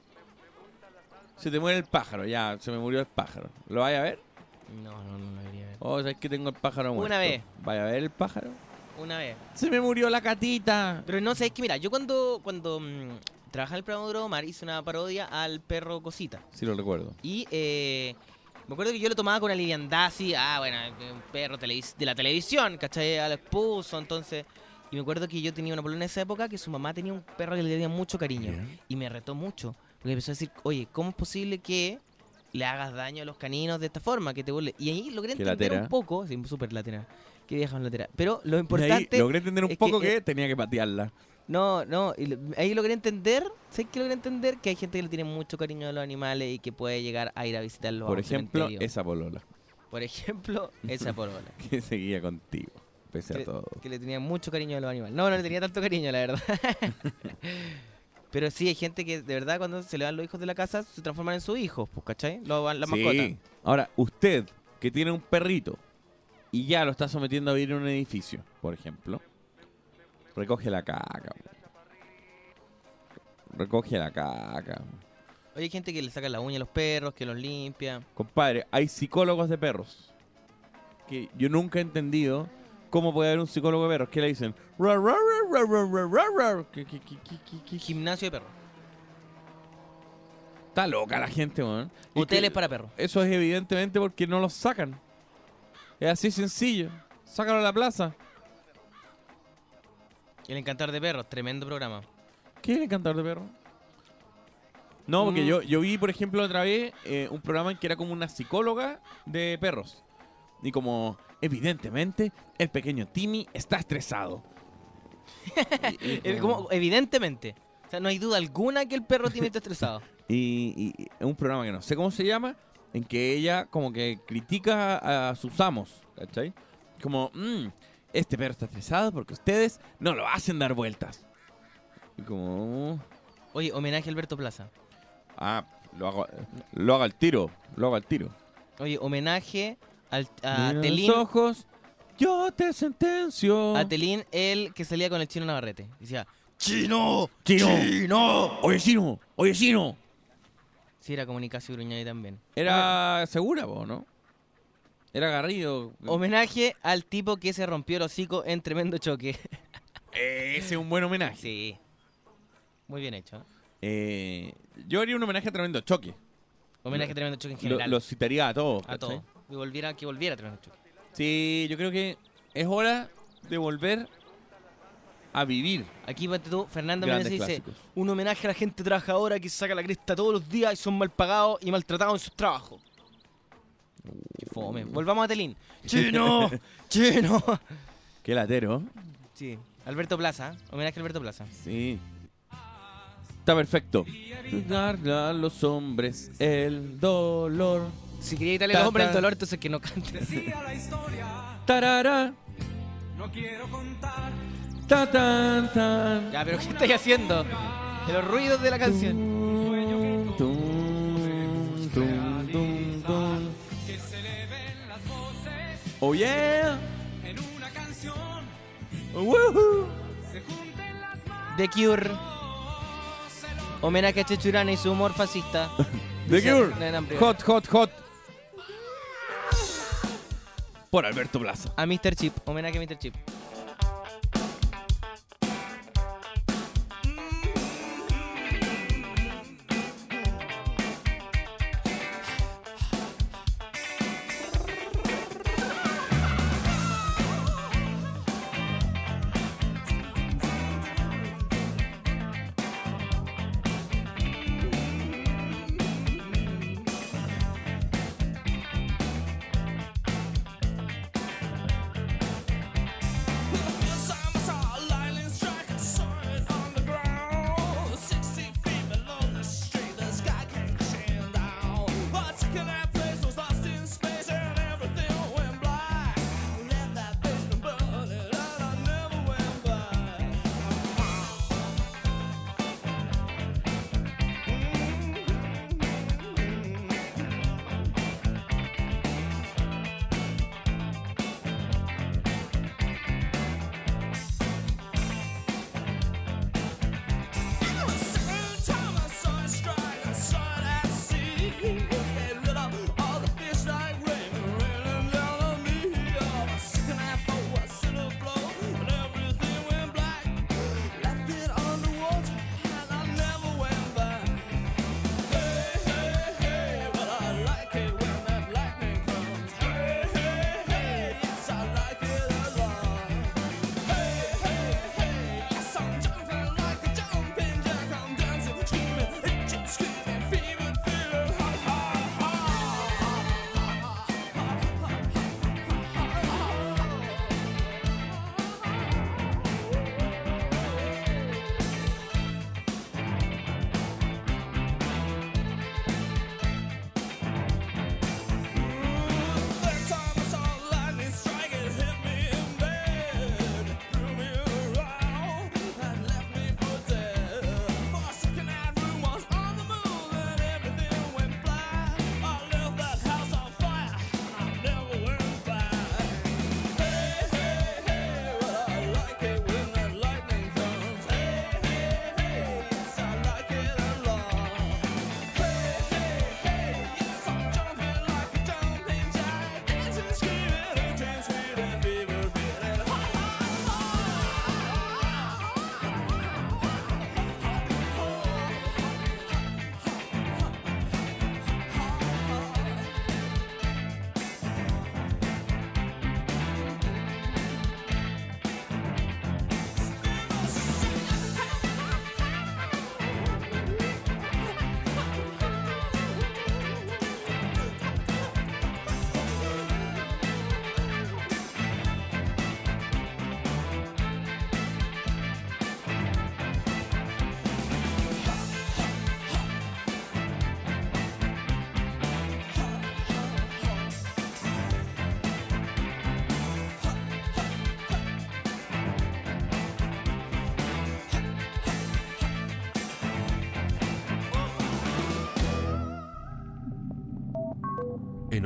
Se te muere el pájaro, ya, se me murió el pájaro. ¿Lo vas a ver? No, no, no lo debería ver. Oh, ¿sabes que tengo el pájaro muerto? Una vez. ¿Vaya a ver el pájaro? Una vez. Se me murió la catita. Pero no sé, es que mira, yo cuando, cuando mm, trabajaba en el programa de Omar hice una parodia al perro Cosita. Sí, lo recuerdo. Y eh, me acuerdo que yo lo tomaba con una liviandad así, ah, bueno, un perro de la televisión, ¿cachai? Al esposo, entonces... Y me acuerdo que yo tenía una polola en esa época que su mamá tenía un perro que le tenía mucho cariño. Y me retó mucho. Porque empezó a decir, oye, ¿cómo es posible que le hagas daño a los caninos de esta forma? Que te? Y ahí logré entender latera. un poco, sí, súper latera, que vieja latera. Pero lo Y ahí importante... logré entender un poco que, eh, tenía que patearla. no, no, y ahí logré entender, sé que logré entender que hay gente que le tiene mucho cariño a los animales y que puede llegar a ir a visitarlos. a Por un ejemplo, cementerio. esa polola Por ejemplo, esa porola. que seguía contigo, pese a que, todo. que le tenía mucho cariño a los animales. No, no le tenía tanto cariño, la verdad. Pero sí, hay gente que de verdad cuando se le dan los hijos de la casa se transforman en sus hijos, pues, ¿cachai? Lo, la Sí. mascota. Ahora, usted que tiene un perrito y ya lo está sometiendo a vivir en un edificio, por ejemplo, recoge la caca. Recoge la caca. Oye, hay gente que le saca la uña a los perros, que los limpia. Compadre, hay psicólogos de perros. Que yo nunca he entendido cómo puede haber un psicólogo de perros. que le dicen? ¿Qué- qué- qué- qué- qué- qué- Gimnasio de perros. Está loca la gente, weón. Hoteles para perros. Eso es evidentemente porque no los sacan. Es así sencillo. Sácalo a la plaza. El Encantar de Perros, tremendo programa. ¿Qué es el encantador de perros? No, porque Mm. yo, yo vi, por ejemplo, otra vez eh, un programa en que era como una psicóloga de perros. Y como, evidentemente, el pequeño Timmy está estresado. Y- y como- como- evidentemente. O sea, no hay duda alguna que el perro tiene está estresado. Y, y- un programa que no sé cómo se llama, en que ella como que critica a, sus amos, ¿cachai? Como, "Mm, este perro está estresado porque ustedes no lo hacen dar vueltas. Y como, Oye, homenaje a Alberto Plaza. ah, lo hago, lo hago al tiro, lo hago al tiro. Oye, homenaje al, a Mira Telín. los ojos, yo te sentencio. A Telín, el que salía con el chino Navarrete. Decía, ¡Chino! Chino. ¡Chino! Oye, chino, oye, chino. Sí, era como Nicasio Gruñani también. Era segura, po, ¿no? Era Garrido. Homenaje al tipo que se rompió el hocico en tremendo choque. Ese es un buen homenaje. Sí. Muy bien hecho. Eh, yo haría un homenaje a Tremendo Choque. Homenaje a tremendo choque en general. lo citaría a todos. a ¿cachai? todo. Que volviera, que volviera tremendo choque. Sí, yo creo que es hora de volver a vivir. Aquí, Fernando Menezes dice, clásicos. un homenaje a la gente trabajadora que saca la cresta todos los días y son mal pagados y maltratados en sus trabajos. Qué fome. Volvamos a Telín. ¡Chino! ¡Chino! Qué latero. Sí. Alberto Plaza. Homenaje a Alberto Plaza. Sí. Está perfecto. Darle a los hombres el dolor. Si quería quitarle Ta, el hombre el dolor, entonces que no cante. Tarara. No quiero contar Ta, tan, tan. ya, pero ¿qué estáis haciendo? De los ruidos de la canción. Tum, tum, tum, tum, tum. Oh yeah. en una canción. Woohoo. The Cure. Homenaje a Chechurana y su humor fascista. The Cure. Hot, hot, hot. Por Alberto Plaza. A Mr. Chip. Homenaje a Mr. Chip.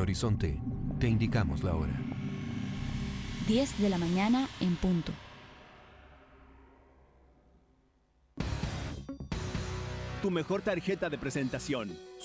Horizonte, te indicamos la hora. 10 de la mañana en punto. Tu mejor tarjeta de presentación.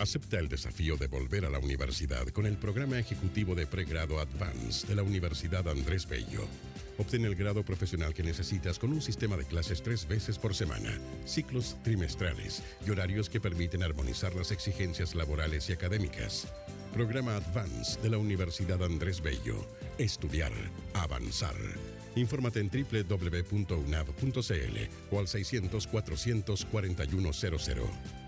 Acepta el desafío de volver a la universidad con el programa ejecutivo de pregrado Advance de la Universidad Andrés Bello. Obtén el grado profesional que necesitas con un sistema de clases tres veces por semana, ciclos trimestrales y horarios que permiten armonizar las exigencias laborales y académicas. Programa Advance de la Universidad Andrés Bello. Estudiar, avanzar. Infórmate en www.unab.cl o al 600 400 4100.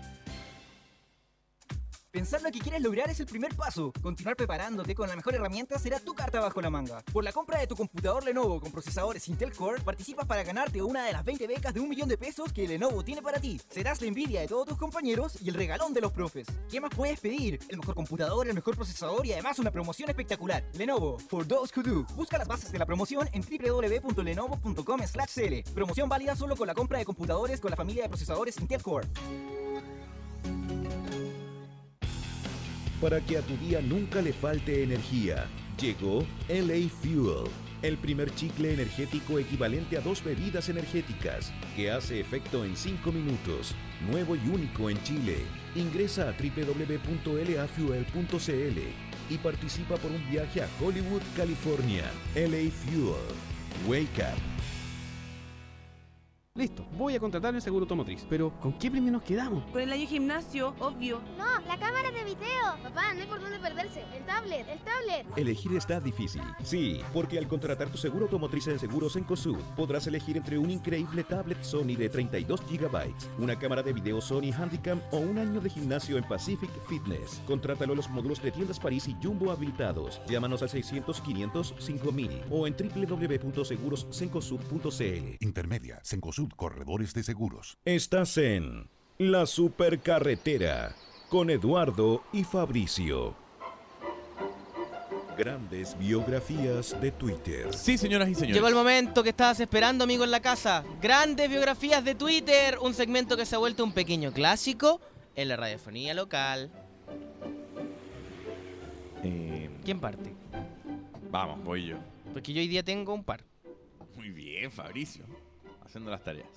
Pensar lo que quieres lograr es el primer paso. Continuar preparándote con la mejor herramienta será tu carta bajo la manga. Por la compra de tu computador Lenovo con procesadores Intel Core, participas para ganarte una de las 20 becas de un millón de pesos que Lenovo tiene para ti. Serás la envidia de todos tus compañeros y el regalón de los profes. ¿Qué más puedes pedir? El mejor computador, el mejor procesador y además una promoción espectacular. Lenovo, for those who do. Busca las bases de la promoción en www.lenovo.com/cl. Promoción válida solo con la compra de computadores con la familia de procesadores Intel Core. Para que a tu día nunca le falte energía, llegó LA Fuel, el primer chicle energético equivalente a dos bebidas energéticas, que hace efecto en 5 minutos, nuevo y único en Chile. Ingresa a www.lafuel.cl y participa por un viaje a Hollywood, California. LA Fuel. Wake up. Listo, voy a contratar el seguro automotriz. Pero, ¿con qué premio nos quedamos? Con el año gimnasio, obvio. No, la cámara de video. Papá, no hay por dónde perderse. El tablet, el tablet. Elegir está difícil. Sí, porque al contratar tu seguro automotriz en Seguros Encosud, podrás elegir entre un increíble tablet Sony de 32 GB, una cámara de video Sony Handycam o un año de gimnasio en Pacific Fitness. Contrátalo en los módulos de tiendas París y Jumbo habilitados. Llámanos al 600 500 5000 o en www.segurosencosud.cl. Intermedia, Sencosud Corredores de Seguros. Estás en La Supercarretera con Eduardo y Fabricio. Grandes biografías de Twitter. Sí, señoras y señores. Llegó el momento que estabas esperando, amigo, en la casa. Grandes biografías de Twitter. Un segmento que se ha vuelto un pequeño clásico en la radiofonía local. Eh, ¿Quién parte? vamos, voy yo. Porque yo hoy día tengo un par. Muy bien, Fabricio. Haciendo las tareas.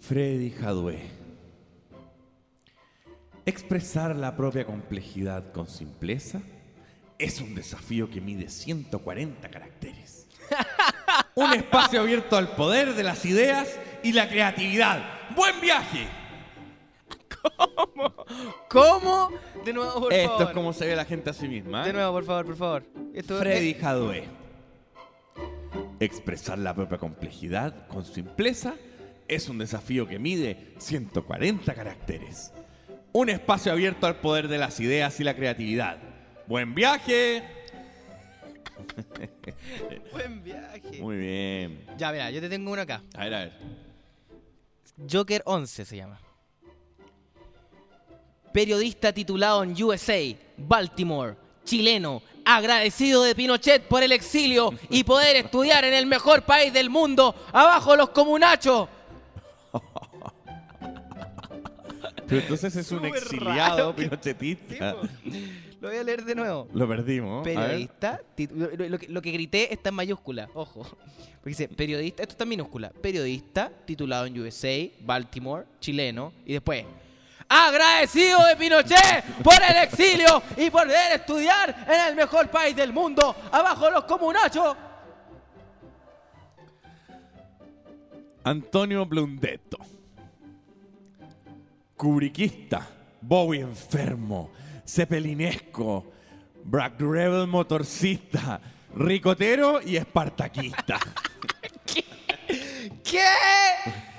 Freddy Jadwe. Expresar la propia complejidad con simpleza es un desafío que mide 140 caracteres. un espacio abierto al poder de las ideas y la creatividad. ¡Buen viaje! ¿Cómo? ¿Cómo? De nuevo, por Esto favor. es como se ve la gente a sí misma. ¿eh? De nuevo, por favor, por favor. Esto Freddy eh, Jadwe. Expresar la propia complejidad con simpleza es un desafío que mide 140 caracteres. Un espacio abierto al poder de las ideas y la creatividad. ¡Buen viaje! Buen viaje. Muy bien. Ya, mira, yo te tengo uno acá. A ver, a ver. Joker 11 se llama. Periodista titulado en USA, Baltimore, chileno, agradecido de Pinochet por el exilio y poder estudiar en el mejor país del mundo, abajo los comunachos. Pero entonces es un exiliado pinochetista. Lo voy a leer de nuevo. Lo perdimos. Periodista, lo que, lo que grité está en mayúscula, ojo. Porque dice, periodista, esto está en minúscula. Periodista, titulado en USA, Baltimore, chileno, y después, agradecido de Pinochet por el exilio y por poder estudiar en el mejor país del mundo, abajo los comunachos. Antonio Blundetto. Cubriquista, Bowie enfermo, Cepelinesco, Black Rebel motorcista, ricotero y espartaquista. ¿Qué? ¿Qué?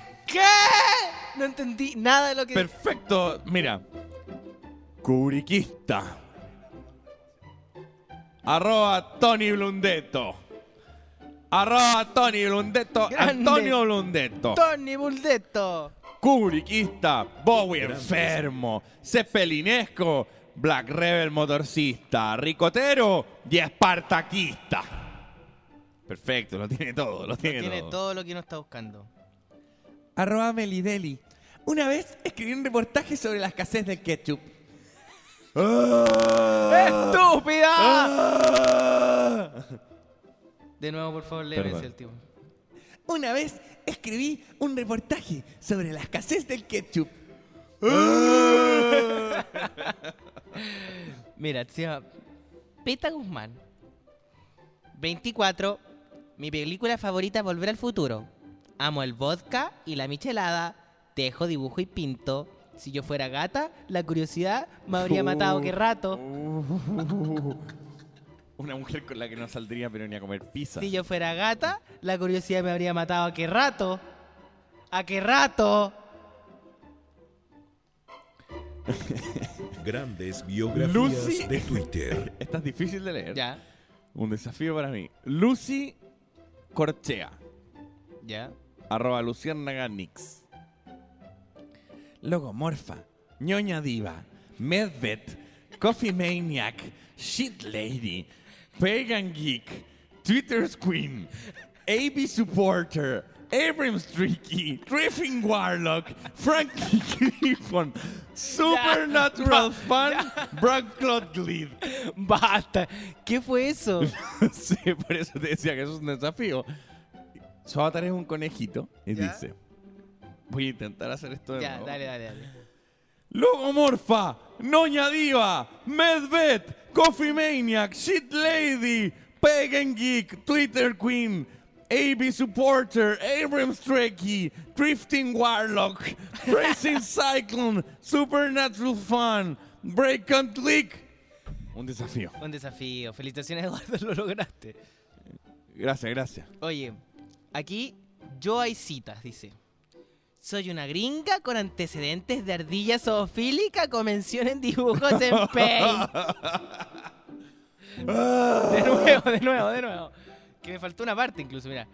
No entendí nada de lo que... Perfecto, mira. Cubriquista, Arroba Tony Blundetto. Arroba Tony Blundetto. Grande. Antonio Blundetto. Tony Buldetto. Kubrickista, Bowie enfermo, Zeppelinesco, Black Rebel motorcista, Ricotero y Espartaquista. Perfecto, lo tiene todo, lo tiene, Tiene todo. todo lo que uno está buscando. Arroba Melideli. Una vez escribí un reportaje sobre la escasez del ketchup. ¡Estúpida! De nuevo, por favor, léeme Perdón. ese último. Una vez escribí un reportaje sobre la escasez del ketchup. Mira, se llama Peta Guzmán. 24. Mi película favorita, Volver al Futuro. Amo el vodka y la michelada. Tejo, dibujo y pinto. Si yo fuera gata, la curiosidad me habría matado qué rato. Una mujer con la que no saldría pero ni a comer pizza. Si yo fuera gata, la curiosidad me habría matado a qué rato. ¿A qué rato? Grandes biografías Lucy. de Twitter. Esta es difícil de leer. Ya. Un desafío para mí. Lucy Corchea. Ya. Arroba Luciérnaga Nix. Logomorfa. Ñoña Diva. Medvet. Coffee Maniac. Shit Lady. Pagan Geek. Twitter's Queen. AB Supporter. Abram Streaky. Griffin Warlock. Frankie Griffon. Supernatural Fun. Brad Clotglid. Basta. ¿Qué fue eso? sí, por eso te decía que eso es un desafío. Su avatar es un conejito y ¿Ya? dice: Voy a intentar hacer esto de Ya, nuevo. dale, dale, dale. Logomorfa, Noña Diva, Medvet, Coffee Maniac, Shit Lady, Pagan Geek, Twitter Queen, AB Supporter, Abram Strecky, Drifting Warlock, Racing Cyclone, Supernatural Fun, Break and Click. Un desafío. Un desafío. Felicitaciones, Eduardo, lo lograste. Gracias, gracias. Oye, aquí yo hay citas, dice. Soy una gringa con antecedentes de ardilla zoofílica con mención en dibujos en Paint. De nuevo, de nuevo, de nuevo. Que me faltó una parte incluso, mira.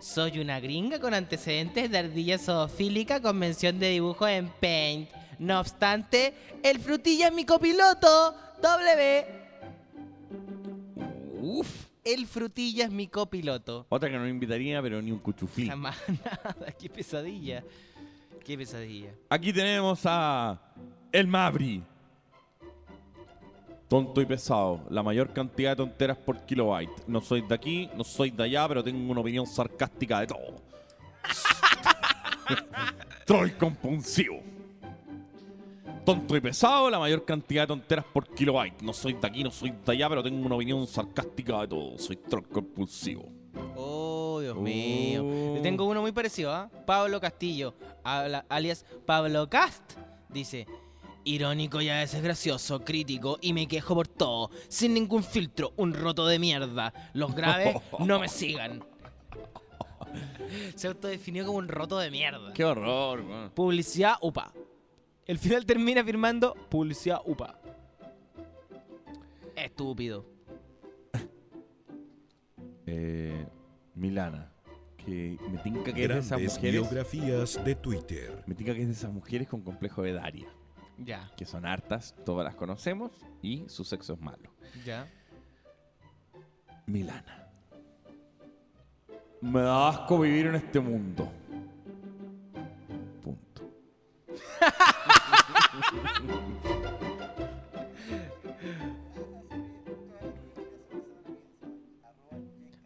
Soy una gringa con antecedentes de ardilla zoofílica con mención de dibujos en Paint. No obstante, el frutilla es mi copiloto. W. Uf. El frutilla es mi copiloto. Otra que no invitaría, pero ni un cuchufín. Jamás nada. Qué pesadilla. Qué pesadilla. Aquí tenemos a El Mabri. Tonto y pesado. La mayor cantidad de tonteras por kilobyte. No soy de aquí, no soy de allá, pero tengo una opinión sarcástica de todo. Troll compulsivo. Tonto y pesado, la mayor cantidad de tonteras por kilobyte. No soy de aquí, no soy de allá, pero tengo una opinión sarcástica de todo. Soy troll compulsivo. Oh, Dios mío. Le tengo uno muy parecido, ¿ah? Pablo Castillo, habla- alias Pablo Cast, dice. Irónico y a veces gracioso, crítico y me quejo por todo, sin ningún filtro, un roto de mierda. Los graves no me sigan. Se autodefinió como un roto de mierda. Qué horror, weón. Publicidad UPA. El final termina firmando publicidad UPA. Estúpido. Eh, Milana. Que me tinca que es de esas Grandes mujeres. biografías de Twitter. Me tinca que es de esas mujeres con complejo de Daria. Ya. Que son hartas, todas las conocemos y su sexo es malo. Ya. Milana. Me da asco vivir en este mundo.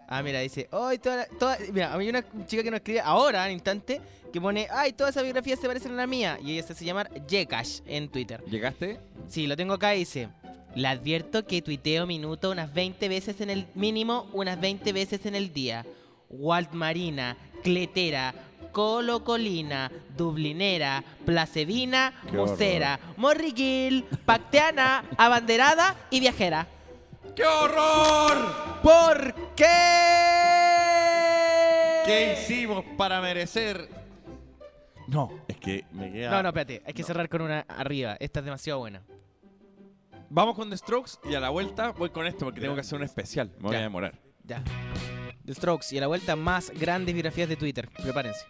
Ah, mira, dice, "Ay, toda, la- toda-" mira, hay una chica que nos escribe ahora, al instante, que pone, ay, todas esas biografías se parecen a la mía. Y ella se hace llamar Jekash en Twitter. ¿Llegaste? Sí, lo tengo acá y dice, le advierto que tuiteo minuto unas 20 veces en el mínimo, unas 20 veces en el día. Walt Marina, Cletera, Colocolina, Dublinera, Placevina, Qué Musera, Morriquil, Pacteana, Abanderada y Viajera. ¡Qué horror! ¿Por qué? ¿Qué hicimos para merecer? No, es que me queda. No, no, espérate, hay que cerrar con una arriba. Esta es demasiado buena. Vamos con The Strokes y a la vuelta voy con esto porque tengo que hacer un especial. Me voy Ya. a demorar. Ya. The Strokes y a la vuelta más grandes biografías de Twitter. Prepárense.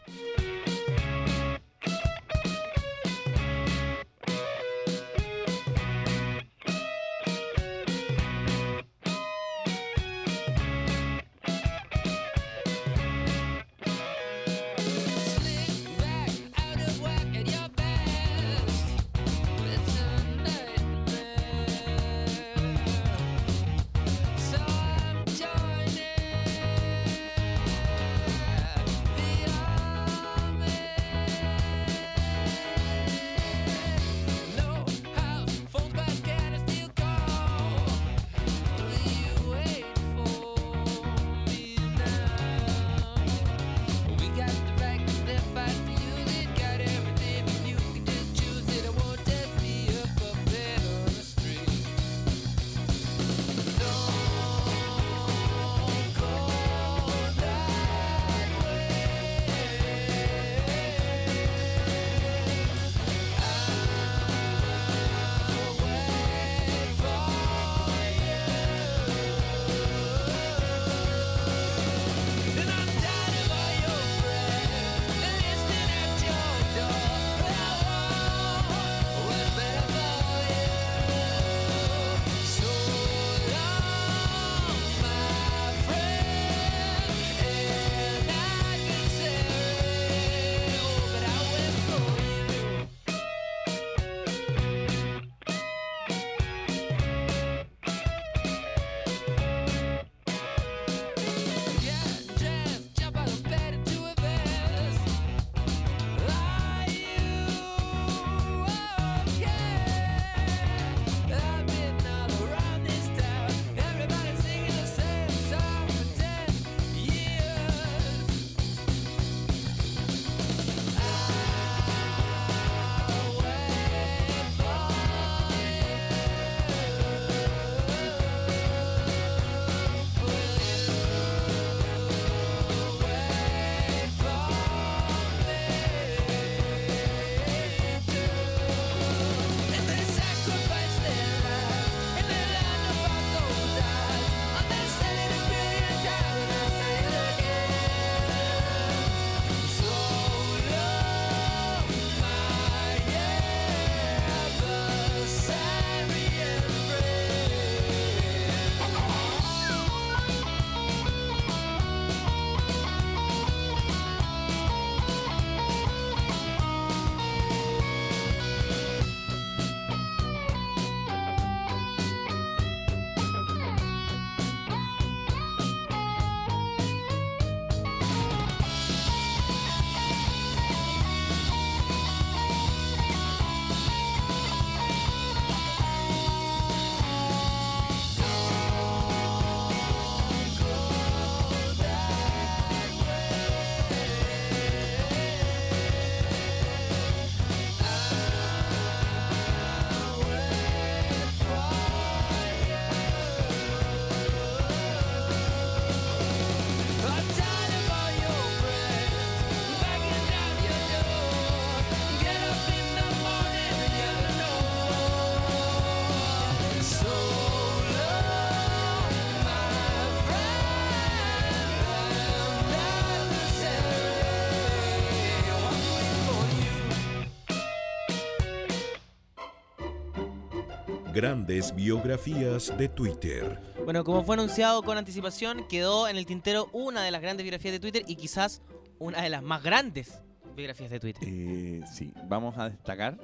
Grandes biografías de Twitter. Bueno, como fue anunciado con anticipación, quedó en el tintero una de las grandes biografías de Twitter y quizás una de las más grandes biografías de Twitter. Eh, sí, vamos a destacar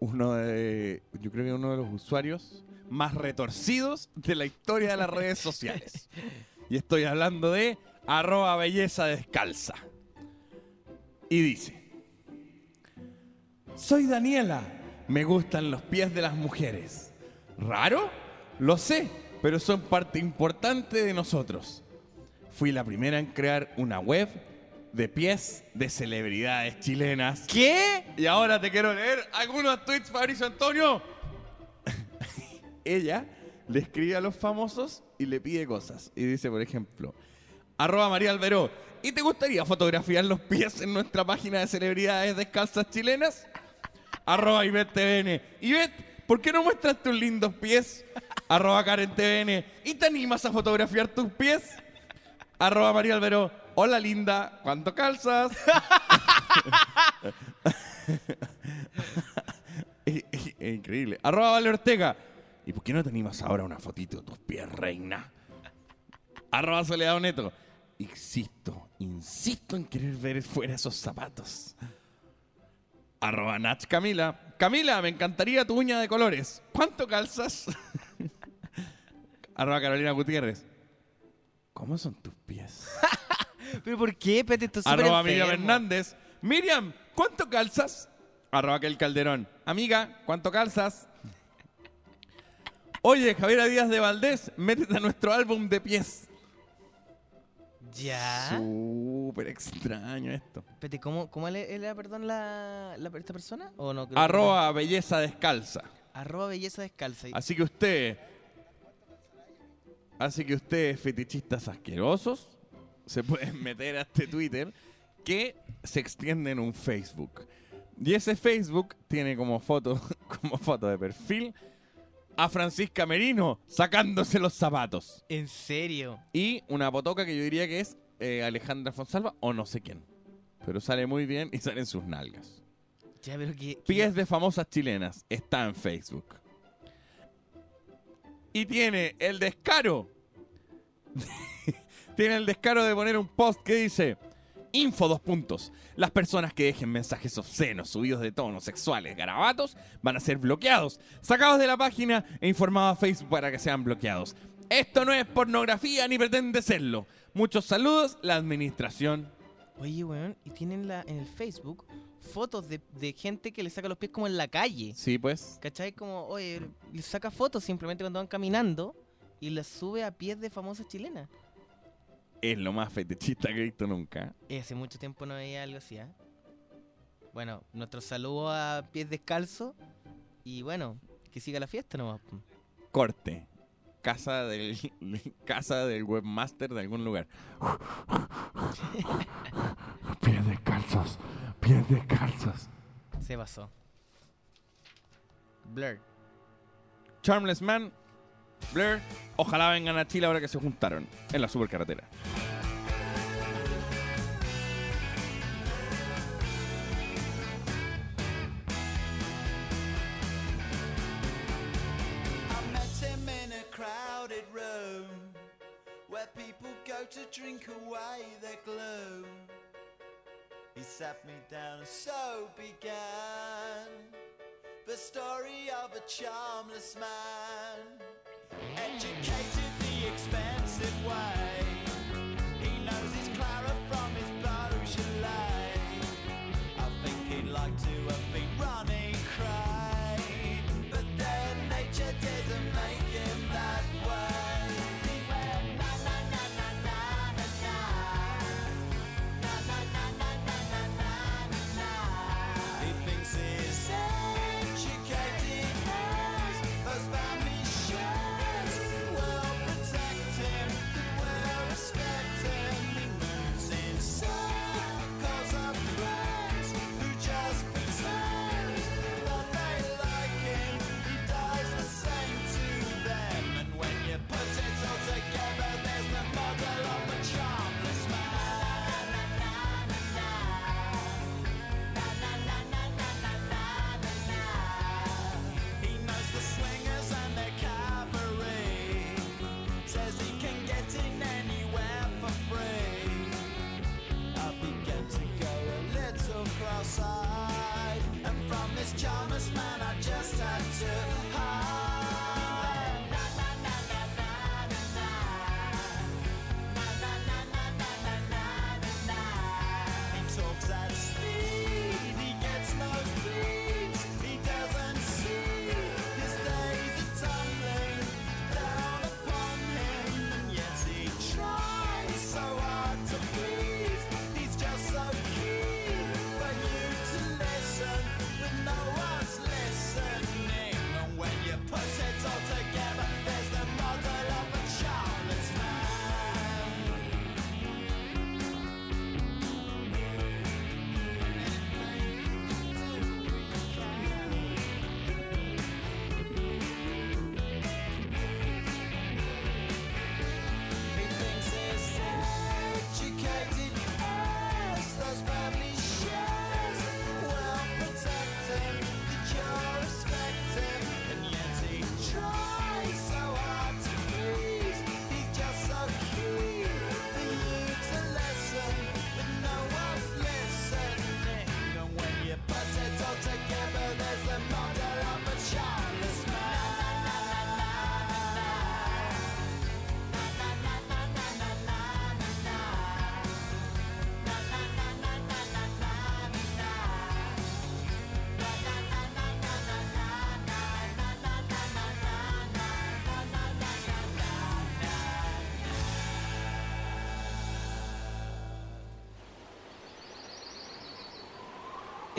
uno de, yo creo que uno de los usuarios más retorcidos de la historia de las redes sociales. Y estoy hablando de arroba belleza descalza. Y dice, soy Daniela, me gustan los pies de las mujeres. ¿Raro? Lo sé, pero son parte importante de nosotros. Fui la primera en crear una web de pies de celebridades chilenas. ¿Qué? Y ahora te quiero leer algunos tweets, Fabricio Antonio. Ella le escribe a los famosos y le pide cosas. Y dice, por ejemplo, arroba María Alberó, ¿y te gustaría fotografiar los pies en nuestra página de celebridades descalzas chilenas? Arroba Ivette TVN. Ivette, ¿por qué no muestras tus lindos pies? Arroba Karen TVN. ¿Y te animas a fotografiar tus pies? Arroba María Albero. Hola linda, ¿cuánto calzas? Increíble. Arroba Vale Ortega. ¿Y por qué no te animas ahora una fotito de tus pies, reina? Arroba Soledad Neto. Insisto, insisto en querer ver fuera esos zapatos. Arroba Nach Camila. Camila, me encantaría tu uña de colores. ¿Cuánto calzas? Arroba Carolina Gutiérrez. ¿Cómo son tus pies? ¿Pero por qué, Pete? Esto es Arroba Miriam. Hernández. Miriam, ¿cuánto calzas? Arroba aquel Calderón. Amiga, ¿cuánto calzas? Oye, Javiera Díaz de Valdés, métete a nuestro álbum de pies. ¿Ya? Súper extraño esto. Pete, ¿cómo, cómo le- era, perdón, la, la- esta persona? ¿O no? Creo que Arroba belleza descalza. Arroba belleza descalza. Así que usted. Así que ustedes, fetichistas asquerosos, se pueden meter a este Twitter que se extiende en un Facebook. Y ese Facebook tiene como foto, como foto de perfil a Francisca Merino sacándose los zapatos. ¿En serio? Y una potoca que yo diría que es eh, Alejandra Fonsalva o no sé quién. Pero sale muy bien y salen sus nalgas. Ya, pero que... Pies de famosas chilenas. Está en Facebook. Y tiene el descaro. tiene el descaro de poner un post que dice. Info dos puntos. Las personas que dejen mensajes obscenos, subidos de tonos sexuales, garabatos, van a ser bloqueados, sacados de la página e informados a Facebook para que sean bloqueados. Esto no es pornografía ni pretende serlo. Muchos saludos, la administración. Oye, weón, y tienen la, en el Facebook fotos de, de gente que le saca los pies como en la calle. Sí, pues. ¿Cachai? Como, oye, le saca fotos simplemente cuando van caminando y las sube a pies de famosas chilenas. Es lo más fetichista que he visto nunca. Eh, hace mucho tiempo no veía algo así, ¿ah? Bueno, nuestro saludo a pies descalzos y bueno, que siga la fiesta nomás. Corte. Casa del, casa del webmaster de algún lugar. Pies descalzos. Pies descalzos. Se pasó. Blur. Charmless Man. Blur. Ojalá vengan a Chile ahora que se juntaron en la supercarretera.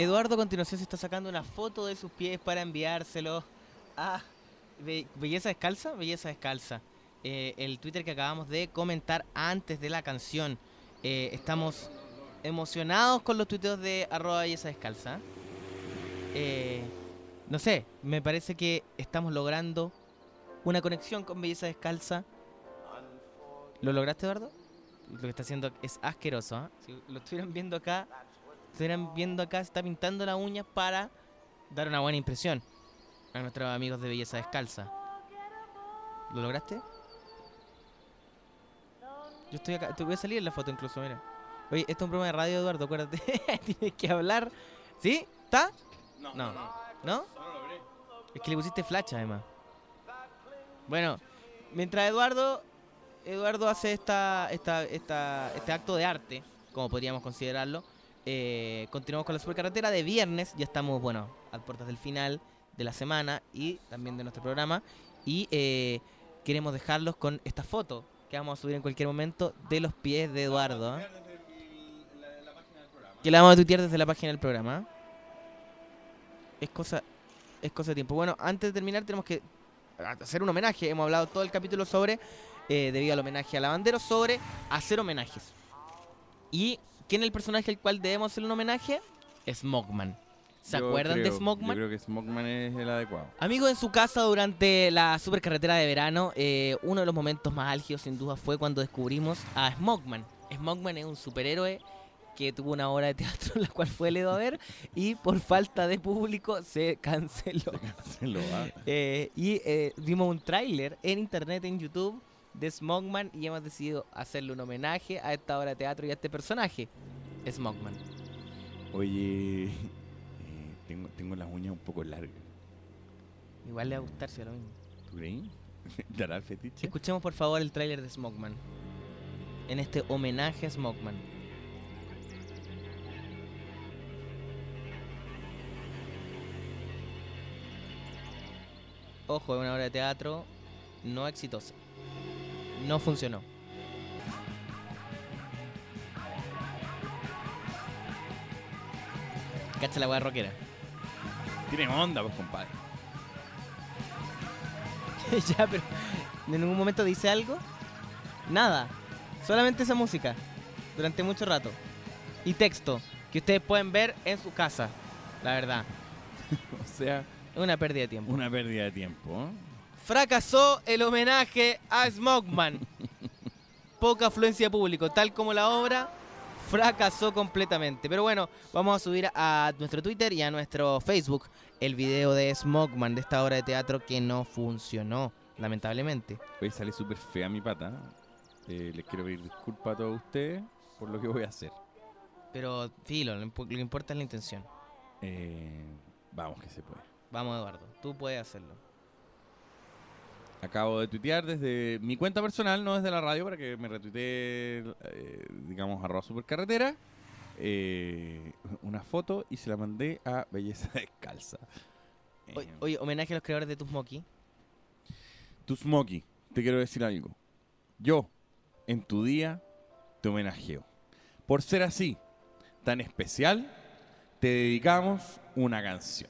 Eduardo a continuación se está sacando una foto de sus pies para enviárselo a Be- Belleza Descalza. Belleza Descalza. Eh, el Twitter que acabamos de comentar antes de la canción. Eh, estamos emocionados con los tuiteos de arroba Belleza Descalza. Eh, no sé, me parece que estamos logrando una conexión con Belleza Descalza. ¿Lo lograste, Eduardo? Lo que está haciendo es asqueroso. ¿ah? Si lo estuvieran viendo acá, estuvieran viendo acá, se está pintando las uñas para dar una buena impresión a nuestros amigos de Belleza Descalza. ¿Lo lograste? Yo estoy acá, te voy a salir en la foto incluso, mira. Oye, esto es un programa de radio, Eduardo, acuérdate. Tienes que hablar. ¿Sí? ¿Está? No. No. ¿No? Es que le pusiste flash además. Bueno, mientras Eduardo Eduardo hace esta, esta, esta, este acto de arte, como podríamos considerarlo, eh, continuamos con la supercarretera de viernes. Ya estamos, bueno, a puertas del final de la semana y también de nuestro programa. Y eh, queremos dejarlos con esta foto que vamos a subir en cualquier momento de los pies de Eduardo. ¿eh? Que la vamos a tuitear desde la página del programa. Es cosa, es cosa de tiempo. Bueno, antes de terminar tenemos que hacer un homenaje. Hemos hablado todo el capítulo sobre, debido al homenaje a Lavandero, sobre hacer homenajes. ¿Y quién es el personaje al cual debemos hacer un homenaje? Smogman. ¿Se Yo acuerdan de creo- Smogman? Yo creo que Smogman es el adecuado. Amigos, en su casa durante la supercarretera de verano, eh, uno de los momentos más álgidos sin duda fue cuando descubrimos a Smogman. Smogman es un superhéroe que tuvo una obra de teatro la cual fue leído a ver y por falta de público se canceló. canceló, ah. Eh, y eh, vimos un tráiler en internet, en YouTube, de Smogman y hemos decidido hacerle un homenaje a esta obra de teatro y a este personaje, Smogman. Oye, eh, tengo, tengo las uñas un poco largas. Igual le va a gustar si a lo mismo. ¿Tú creí? ¿Dará el fetiche? Escuchemos por favor el tráiler de Smogman. En este homenaje a Smogman. Ojo, es una obra de teatro no exitosa. No funcionó. Cacha la weá rockera. Tiene onda, pues, compadre. ya, pero ¿en ningún momento dice algo? Nada. Solamente esa música. Durante mucho rato. Y texto. Que ustedes pueden ver en su casa. La verdad. o sea... Una pérdida de tiempo. Una pérdida de tiempo. ¿eh? Fracasó el homenaje a Smogman. Poca afluencia de público. Tal como la obra, fracasó completamente. Pero bueno, vamos a subir a nuestro Twitter y a nuestro Facebook el video de Smogman, de esta obra de teatro que no funcionó, lamentablemente. Hoy sale súper fea mi pata. Eh, les quiero pedir disculpas a todos ustedes por lo que voy a hacer. Pero, filo, lo que importa es la intención. Eh, vamos que se puede. Vamos, Eduardo, tú puedes hacerlo. Acabo de tuitear desde mi cuenta personal, no desde la radio, para que me retuitee, eh, digamos, arroba supercarretera, eh, una foto y se la mandé a Belleza Descalza. Oye, oye, homenaje a los creadores de Tusmoki. Tu Smokey, te quiero decir algo. Yo, en tu día, te homenajeo. Por ser así, tan especial, te dedicamos una canción.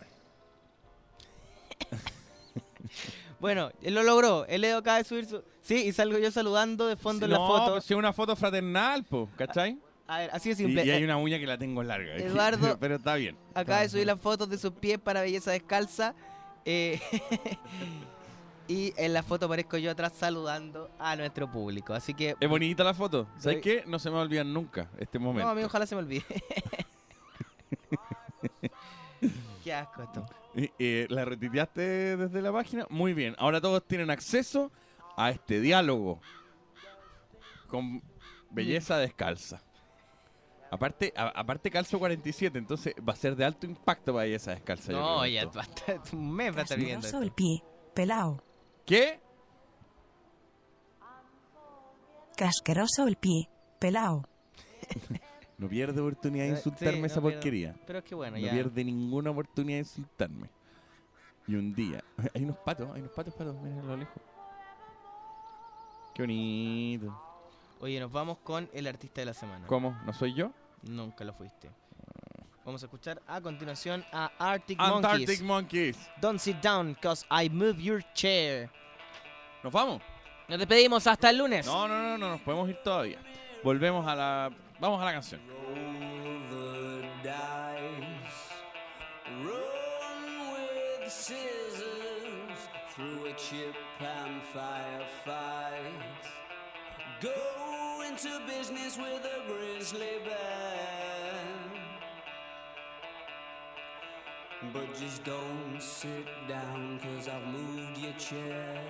Bueno, él lo logró. Él le acaba de subir su... Sí, y salgo yo saludando de fondo en la no, foto. pues, es una foto fraternal, po, ¿cachai? A ver, así de simple. y hay Eh, una uña que la tengo larga. Eduardo, pero está bien. Acaba de subir las fotos de sus pies para belleza descalza. eh, y en la foto aparezco yo atrás saludando a nuestro público. Así que. Es bonita la foto. ¿Sabes qué? No se me va a olvidar nunca este momento. No, amigo, ojalá se me olvide. Qué asco esto. Y, eh, ¿La retuiteaste desde la página? Muy bien. Ahora todos tienen acceso a este diálogo con belleza descalza. Aparte, a- aparte calzo 47, entonces va a ser de alto impacto para belleza descalza. No, ya basta, un mes va a estar Casnoso esto. el pie, pelao. ¿Qué? Casqueroso el pie, pelao. No pierde oportunidad de Eh, insultarme sí, no esa pierdo. porquería. Pero es que bueno, no ya. pierde ninguna oportunidad de insultarme. Y un día. Hay unos patos, hay unos patos, patos, miren a lo lejos. Qué bonito. Oye, nos vamos con el artista de la semana. ¿Cómo? ¿No soy yo? Nunca lo fuiste. Vamos a escuchar a continuación a Arctic, Antarctic Monkeys. Monkeys. Don't sit down, cause I move your chair. ¿Nos vamos? Nos despedimos hasta el lunes. No, no, no, no, nos podemos ir todavía. Volvemos a la. Vamos a la canción. Go into business with a grizzly bear. But just don't sit down, cause I've moved your chair.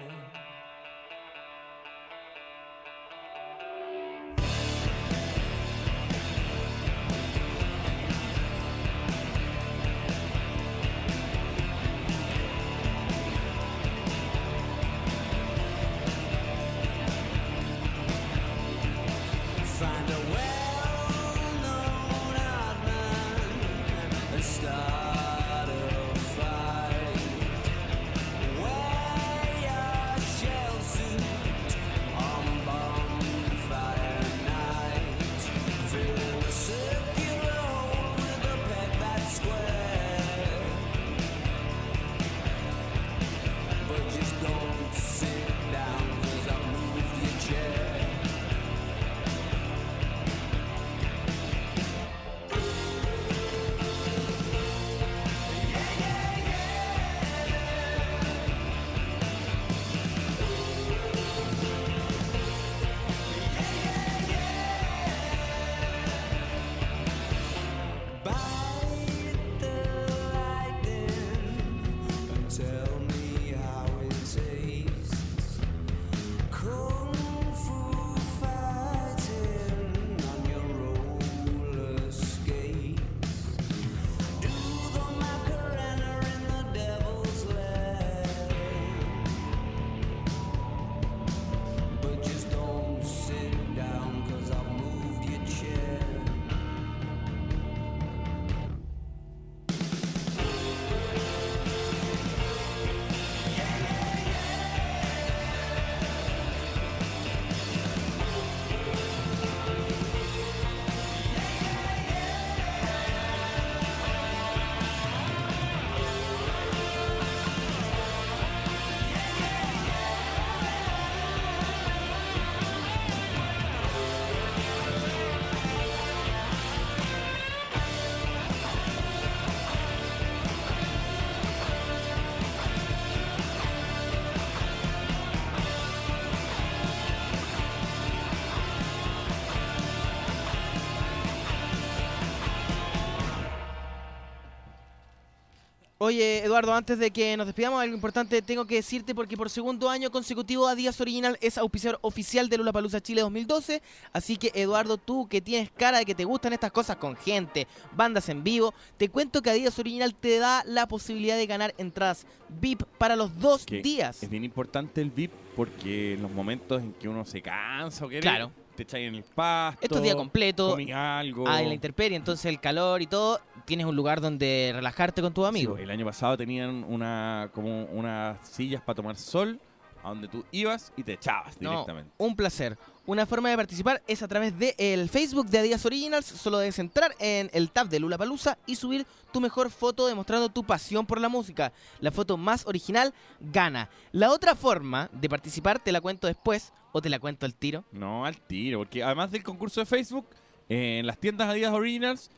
Oye, Eduardo, antes de que nos despidamos, algo importante tengo que decirte porque por segundo año consecutivo Adidas Original es auspiciador oficial de Lollapalooza Chile 2012. Así que, Eduardo, tú que tienes cara de que te gustan estas cosas con gente, bandas en vivo, te cuento que Adidas Original te da la posibilidad de ganar entradas VIP para los dos Que días. Es bien importante el VIP porque en los momentos en que uno se cansa o quiere, Claro. Te echáis en el pasto. Esto es día completo. comí algo. Ah, en la intemperie, entonces el calor y todo, tienes un lugar donde relajarte con tus amigos. Sí, el año pasado tenían una como unas sillas para tomar sol a donde tú ibas y te echabas No, directamente. un placer. Una forma de participar es a través del Facebook de Adidas Originals. Solo debes entrar en el tab de Lula Palusa y subir tu mejor foto demostrando tu pasión por la música. La foto más original gana. La otra forma de participar te la cuento después o te la cuento al tiro. No, al tiro, porque además del concurso de Facebook, en las tiendas Adidas Originals,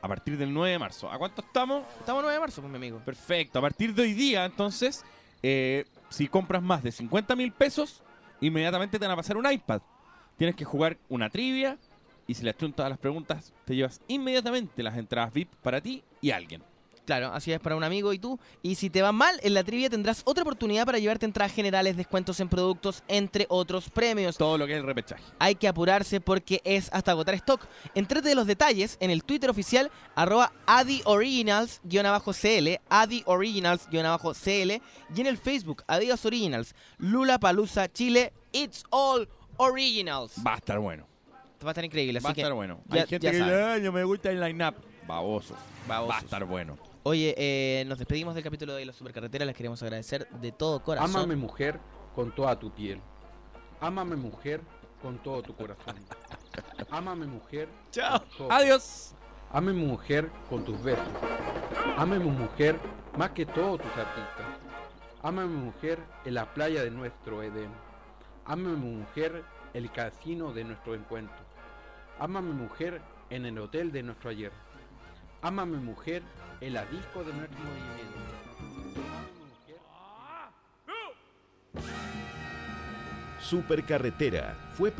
a partir del 9 de marzo. ¿A cuánto estamos? Estamos 9 de marzo, pues mi amigo. Perfecto. A partir de hoy día, entonces, eh, si compras más de 50 mil pesos, inmediatamente te van a pasar un iPad. Tienes que jugar una trivia y si le achuntas todas las preguntas, te llevas inmediatamente las entradas VIP para ti y alguien. Claro, así es para un amigo y tú. Y si te va mal, en la trivia tendrás otra oportunidad para llevarte entradas generales, descuentos en productos, entre otros premios. Todo lo que es el repechaje. Hay que apurarse porque es hasta agotar stock. Entrate de los detalles en el Twitter oficial, arroba adioriginals-cl, adioriginals-cl, y en el Facebook, Adidas Originals, Lula Palusa Chile, It's All Originals. Va a estar bueno. Va a estar increíble, Va a así que estar bueno. ya- Hay gente que dice, "Ay, no me gusta el line-up. Babosos. Va a Babosos. estar bueno. Oye, eh, nos despedimos del capítulo de la supercarretera. Les queremos agradecer de todo corazón. Ámame mujer con toda tu piel. Ámame mujer con todo tu corazón. Ámame mujer. Chao. Adiós. Ame a mi mujer con tus besos. Ame a mi mujer más que todos tus artistas. Ame a mi mujer en la playa de nuestro Edén. Ame a mi mujer el casino de nuestro encuentro. Mi mujer en el hotel de nuestro ayer. Mi mujer en la disco de nuestro movimiento. Supercarretera fue